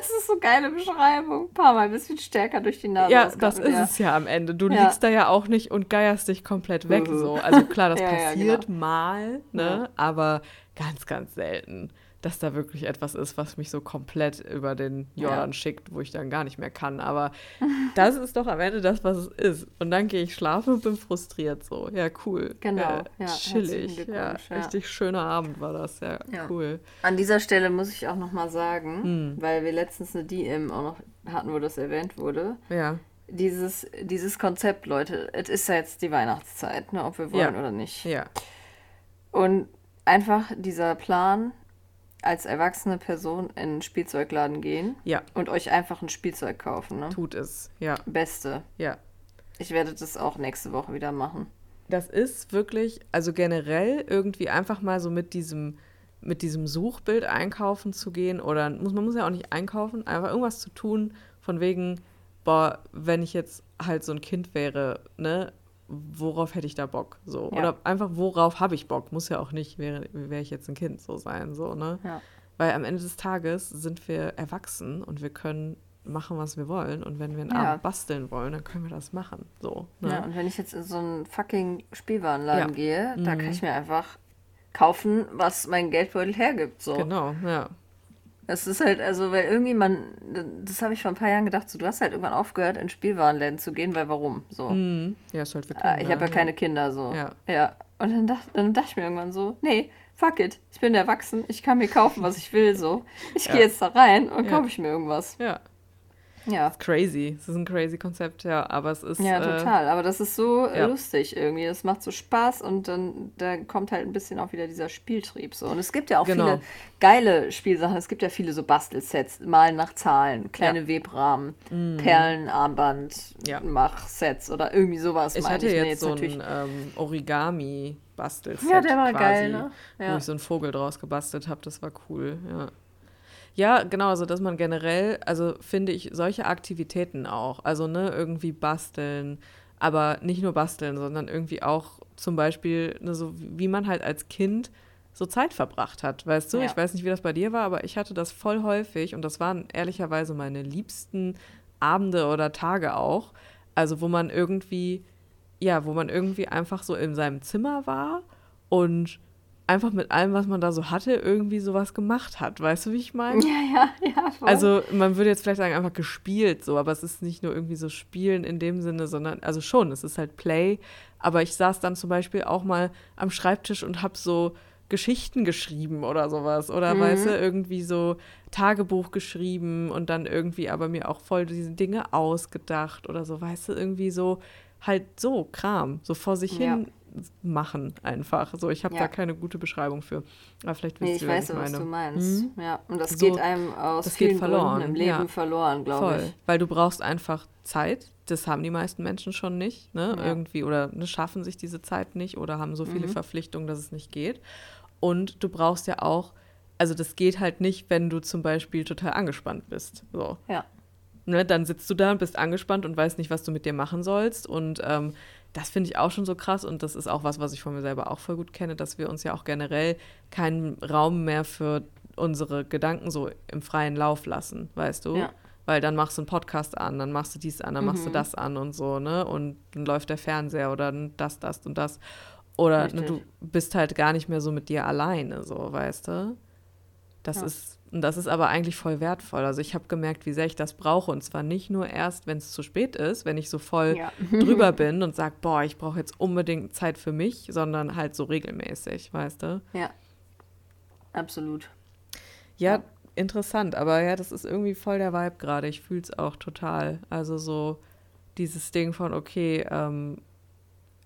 Das ist so geile Beschreibung. Ein paar Mal ein bisschen stärker durch die Nase. Ja, das ausgeatmet, ist es ja am Ende. Du Ja. liegst da ja auch nicht und geierst dich komplett weg. Mhm. So. Also klar, das Ja, ja, passiert genau. mal, ne? Ja. aber ganz, ganz selten, dass da wirklich etwas ist, was mich so komplett über den Jordan Ja. schickt, wo ich dann gar nicht mehr kann. Aber das ist doch am Ende das, was es ist. Und dann gehe ich schlafen und bin frustriert so. Ja, cool. Genau, Ja, ja, chillig. Ja, ja. richtig schöner Abend war das. Ja, cool. An dieser Stelle muss ich auch noch mal sagen, Hm. weil wir letztens eine DM auch noch hatten, wo das erwähnt wurde. Ja, Dieses, dieses Konzept, Leute, es ist ja jetzt die Weihnachtszeit, ne, ob wir wollen Ja. oder nicht. ja, Und einfach dieser Plan, als erwachsene Person in einen Spielzeugladen gehen ja, und euch einfach ein Spielzeug kaufen. Ne? tut es. Ja, Beste. ja. Ich werde das auch nächste Woche wieder machen. Das ist wirklich, also generell irgendwie einfach mal so mit diesem, mit diesem Suchbild einkaufen zu gehen oder muss, man muss ja auch nicht einkaufen, einfach irgendwas zu tun, von wegen, boah, wenn ich jetzt halt so ein Kind wäre, ne, worauf hätte ich da Bock? So. Ja. Oder einfach, worauf habe ich Bock? Muss ja auch nicht, wäre, wäre ich jetzt ein Kind so sein, so, ne? Ja. Weil am Ende des Tages sind wir erwachsen und wir können machen, was wir wollen. Und wenn wir einen ja. Abend basteln wollen, dann können wir das machen. So, ne? Ja, und wenn ich jetzt in so einen fucking Spielwarenladen gehe, mhm. da kann ich mir einfach kaufen, was mein Geldbeutel hergibt. So. Genau, ja. Es ist halt, also, weil irgendwie man, das habe ich vor ein paar Jahren gedacht, so, du hast halt irgendwann aufgehört, in Spielwarenläden zu gehen, weil warum? So. Mhm. Ja, ist halt für Kinder. Ah, ich habe ja, ja, keine Kinder, so. Ja. ja. Und dann dachte, dann dachte ich mir irgendwann so, nee, fuck it, ich bin erwachsen, ich kann mir kaufen, was ich will, so. Ich ja. gehe jetzt da rein und kaufe ich mir irgendwas. Ja. Ja. Das ist crazy. Das ist ein crazy Konzept, ja. Aber es ist. Ja, äh, total. Äh, aber das ist so ja. lustig irgendwie. Es macht so Spaß und dann, dann kommt halt ein bisschen auch wieder dieser Spieltrieb so. Und es gibt ja auch genau. viele geile Spielsachen. Es gibt ja viele so Bastelsets, malen nach Zahlen, kleine ja. Webrahmen, mm. Perlenarmband, ja. Machsets oder irgendwie sowas. Ich hatte ich jetzt, jetzt so ein ähm, Origami. Bastelset ja, der war quasi, geil, ne? Ja. Wo ich so einen Vogel draus gebastelt habe, das war cool, ja. Ja, genau, also dass man generell, also finde ich solche Aktivitäten auch, also ne, irgendwie basteln, aber nicht nur basteln, sondern irgendwie auch zum Beispiel, ne, so wie man halt als Kind so Zeit verbracht hat, weißt du? Ja. Ich weiß nicht, wie das bei dir war, aber ich hatte das voll häufig und das waren ehrlicherweise meine liebsten Abende oder Tage auch. Also wo man irgendwie, ja, wo man irgendwie einfach so in seinem Zimmer war und einfach mit allem, was man da so hatte, irgendwie sowas gemacht hat. Weißt du, wie ich meine? Ja, ja, ja. Voll. Also man würde jetzt vielleicht sagen, einfach gespielt so, aber es ist nicht nur irgendwie so Spielen in dem Sinne, sondern, also schon, es ist halt Play. Aber ich saß dann zum Beispiel auch mal am Schreibtisch und habe so Geschichten geschrieben oder sowas. Oder mhm. weißt du, irgendwie so Tagebuch geschrieben und dann irgendwie aber mir auch voll diese Dinge ausgedacht oder so, weißt du, irgendwie so halt so Kram, so vor sich hin machen einfach. So, ich habe ja. da keine gute Beschreibung für. Aber vielleicht wisst nee, ich ihr, weiß, was, ich was du meinst. Mhm. Ja, und das so, geht einem aus das vielen geht verloren. Gründen im Leben ja. verloren, glaube ich. Weil du brauchst einfach Zeit. Das haben die meisten Menschen schon nicht, ne? Ja. Irgendwie oder ne, schaffen sich diese Zeit nicht oder haben so viele mhm. Verpflichtungen, dass es nicht geht. Und du brauchst ja auch, also das geht halt nicht, wenn du zum Beispiel total angespannt bist. So. Ja. Ne, dann sitzt du da und bist angespannt und weißt nicht, was du mit dir machen sollst. Und ähm, das finde ich auch schon so krass und das ist auch was, was ich von mir selber auch voll gut kenne, dass wir uns ja auch generell keinen Raum mehr für unsere Gedanken so im freien Lauf lassen, weißt du? Ja. Weil dann machst du einen Podcast an, dann machst du dies an, dann mhm. machst du mhm. das an und so, ne? Und dann läuft der Fernseher oder das, das und das. Oder ne, du bist halt gar nicht mehr so mit dir alleine, so, weißt du? Das ja. ist und das ist aber eigentlich voll wertvoll. Also ich habe gemerkt, wie sehr ich das brauche. Und zwar nicht nur erst, wenn es zu spät ist, wenn ich so voll ja. drüber bin und sage, boah, ich brauche jetzt unbedingt Zeit für mich, sondern halt so regelmäßig, weißt du? Ja. Absolut. Ja, ja. interessant. Aber ja, das ist irgendwie voll der Vibe gerade. Ich fühle es auch total. Also so dieses Ding von, okay, ähm,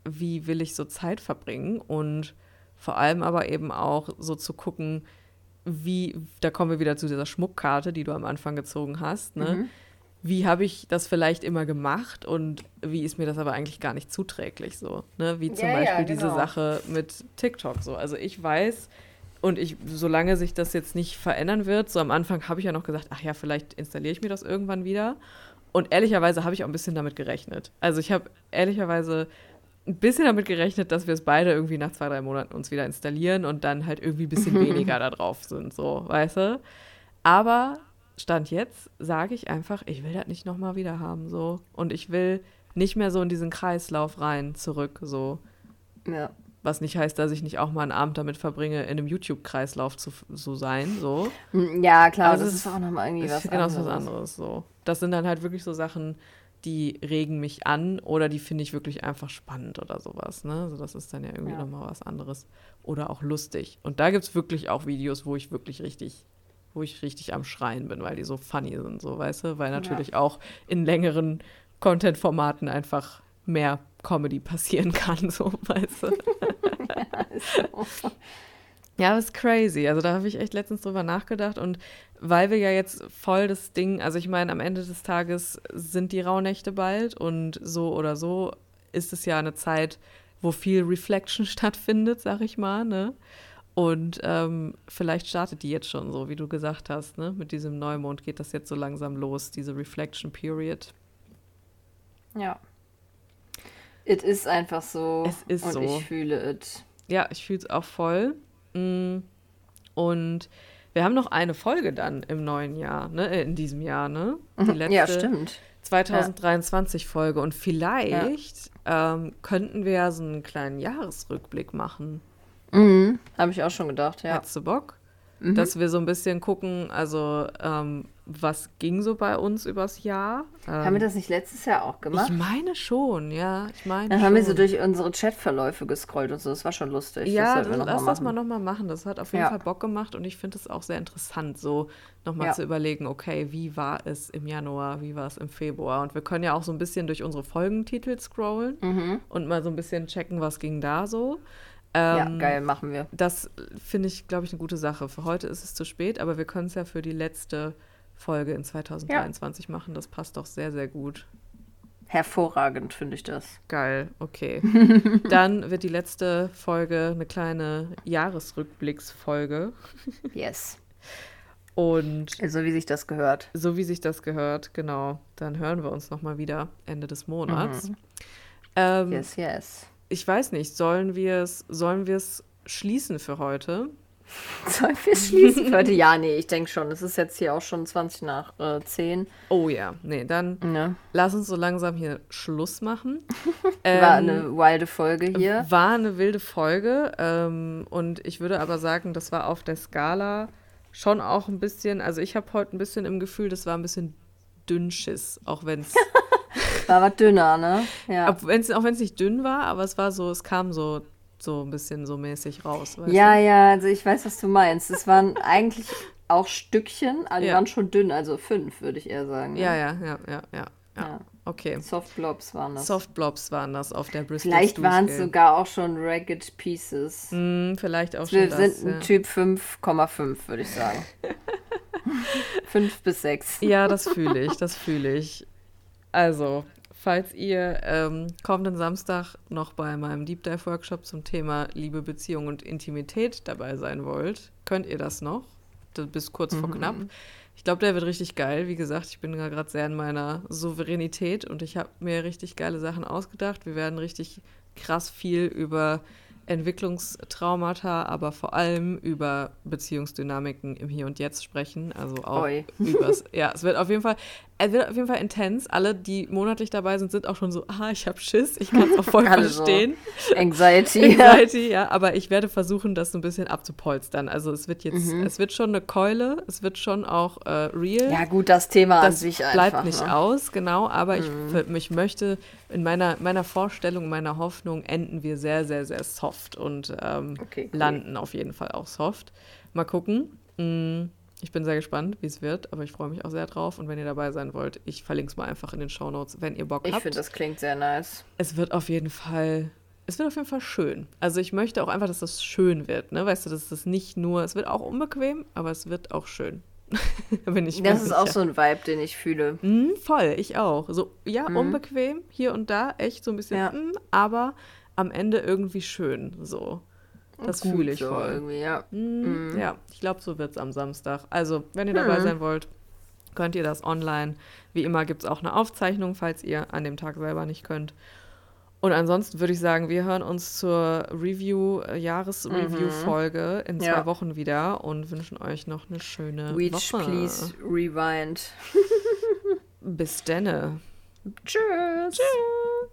wie will ich so Zeit verbringen? Und vor allem aber eben auch so zu gucken, wie, da kommen wir wieder zu dieser Schmuckkarte, die du am Anfang gezogen hast, ne? Mhm. Wie habe ich das vielleicht immer gemacht und wie ist mir das aber eigentlich gar nicht zuträglich so, ne? Wie zum ja, Beispiel ja, genau. diese Sache mit TikTok so. Also ich weiß, und ich, solange sich das jetzt nicht verändern wird, so am Anfang habe ich ja noch gesagt, ach ja, vielleicht installiere ich mir das irgendwann wieder. Und ehrlicherweise habe ich auch ein bisschen damit gerechnet. Also ich habe ehrlicherweise ein bisschen damit gerechnet, dass wir es beide irgendwie nach zwei, drei Monaten uns wieder installieren und dann halt irgendwie ein bisschen weniger da drauf sind, so, weißt du? Aber Stand jetzt sage ich einfach, ich will das nicht nochmal wieder haben, so. Und ich will nicht mehr so in diesen Kreislauf rein, zurück, so. Ja. Was nicht heißt, dass ich nicht auch mal einen Abend damit verbringe, in einem YouTube-Kreislauf zu so sein, so. Ja, klar, Aber das, ist auch nochmal irgendwie was genau anderes. Genau, was anderes, so. Das sind dann halt wirklich so Sachen, die regen mich an oder die finde ich wirklich einfach spannend oder sowas. Ne? Also das ist dann ja irgendwie ja. nochmal was anderes. Oder auch lustig. Und da gibt es wirklich auch Videos, wo ich wirklich richtig, wo ich richtig am Schreien bin, weil die so funny sind, so weißt du, weil natürlich ja. auch in längeren Content-Formaten einfach mehr Comedy passieren kann, so weißt du. ja, so. Ja, das ist crazy. Also da habe ich echt letztens drüber nachgedacht und weil wir ja jetzt voll das Ding, also ich meine, am Ende des Tages sind die Rauhnächte bald und so oder so ist es ja eine Zeit, wo viel Reflection stattfindet, sag ich mal, ne? Und ähm, vielleicht startet die jetzt schon so, wie du gesagt hast, ne? Mit diesem Neumond geht das jetzt so langsam los, diese Reflection Period. Ja. Es ist einfach so. Es ist und so. ich fühle es. Ja, ich fühle es auch voll. Mm. Und Wir haben noch eine Folge dann im neuen Jahr, ne? Äh, in diesem Jahr, ne? Die letzte ja, stimmt. 2023 Folge. Und vielleicht ja. ähm, könnten wir ja so einen kleinen Jahresrückblick machen. Mhm. Habe ich auch schon gedacht, ja. Hättest du Bock? Mhm. Dass wir so ein bisschen gucken, also ähm, was ging so bei uns übers Jahr. Ähm, haben wir das nicht letztes Jahr auch gemacht? Ich meine schon, ja. Ich meine Dann schon. haben wir so durch unsere Chatverläufe gescrollt und so. Das war schon lustig. Ja, das das, lass mal das mal nochmal machen. Das hat auf jeden ja. Fall Bock gemacht und ich finde es auch sehr interessant, so nochmal ja. zu überlegen, okay, wie war es im Januar, wie war es im Februar? Und wir können ja auch so ein bisschen durch unsere Folgentitel scrollen mhm. und mal so ein bisschen checken, was ging da so. Ähm, ja, geil, machen wir. Das finde ich, glaube ich, eine gute Sache. Für heute ist es zu spät, aber wir können es ja für die letzte Folge in 2023 ja. machen. Das passt doch sehr, sehr gut. Hervorragend finde ich das. Geil, okay. Dann wird die letzte Folge eine kleine Jahresrückblicksfolge. Yes. Und so wie sich das gehört. So wie sich das gehört, genau. Dann hören wir uns nochmal wieder Ende des Monats. Mhm. Ähm, yes, yes ich weiß nicht, sollen wir es sollen schließen für heute? Sollen wir schließen für heute? Ja, nee, ich denke schon. Es ist jetzt hier auch schon 20 nach äh, 10. Oh ja, nee, dann ja. lass uns so langsam hier Schluss machen. ähm, war eine wilde Folge hier. War eine wilde Folge. Ähm, und ich würde aber sagen, das war auf der Skala schon auch ein bisschen, also ich habe heute ein bisschen im Gefühl, das war ein bisschen Dünnschiss, auch wenn es War was dünner, ne? Ja. Ob, wenn's, auch wenn es nicht dünn war, aber es war so, es kam so, so ein bisschen so mäßig raus. ja, du? ja, also ich weiß, was du meinst. Es waren eigentlich auch Stückchen, aber die ja. waren schon dünn, also fünf, würde ich eher sagen. Ne? Ja, ja, ja, ja, ja. Ja. Okay. Soft Blobs waren das. Soft Blobs waren das auf der Bristol Vielleicht waren es sogar auch schon Ragged Pieces. Mm, vielleicht auch Wir schon. Wir sind ein ja. Typ 5,5, würde ich sagen. 5 bis 6. Ja, das fühle ich, das fühle ich. Also, falls ihr ähm, kommenden Samstag noch bei meinem Deep Dive Workshop zum Thema Liebe, Beziehung und Intimität dabei sein wollt, könnt ihr das noch. Bis kurz mhm. vor knapp. Ich glaube, der wird richtig geil. Wie gesagt, ich bin gerade sehr in meiner Souveränität und ich habe mir richtig geile Sachen ausgedacht. Wir werden richtig krass viel über Entwicklungstraumata, aber vor allem über Beziehungsdynamiken im Hier und Jetzt sprechen. Also auch übers. Ja, es wird auf jeden Fall, es wird auf jeden Fall intens. Alle, die monatlich dabei sind, sind auch schon so, ah, ich habe Schiss, ich kann es auch voll verstehen. So. Anxiety. Anxiety, ja. Aber ich werde versuchen, das so ein bisschen abzupolstern. Also es wird jetzt, mhm. es wird schon eine Keule, es wird schon auch äh, real. Ja, gut, das Thema das an sich bleibt einfach, nicht ne? aus, genau. Aber mhm. ich, ich möchte in meiner, meiner Vorstellung, meiner Hoffnung enden wir sehr, sehr, sehr soft und ähm, okay, cool. landen auf jeden Fall auch soft. Mal gucken. Mhm. Ich bin sehr gespannt, wie es wird, aber ich freue mich auch sehr drauf. Und wenn ihr dabei sein wollt, ich verlinke es mal einfach in den Show Notes, wenn ihr Bock ich habt. Ich finde, das klingt sehr nice. Es wird auf jeden Fall, es wird auf jeden Fall schön. Also ich möchte auch einfach, dass das schön wird. Ne? Weißt du, dass das nicht nur, es wird auch unbequem, aber es wird auch schön. bin ich das ist sicher. auch so ein Vibe, den ich fühle. Mm, voll, ich auch. So, ja, mhm. unbequem, hier und da, echt so ein bisschen, ja. mm, aber am Ende irgendwie schön. So. Das fühle ich so voll. Irgendwie, ja. Mm, mm. Ja, ich glaube, so wird es am Samstag. Also, wenn ihr dabei hm. sein wollt, könnt ihr das online. Wie immer gibt es auch eine Aufzeichnung, falls ihr an dem Tag selber nicht könnt. Und ansonsten würde ich sagen, wir hören uns zur Review, äh, Jahresreview-Folge in zwei ja. Wochen wieder und wünschen euch noch eine schöne Reach, Woche. please rewind. Bis denne. Tschüss. Tschüss.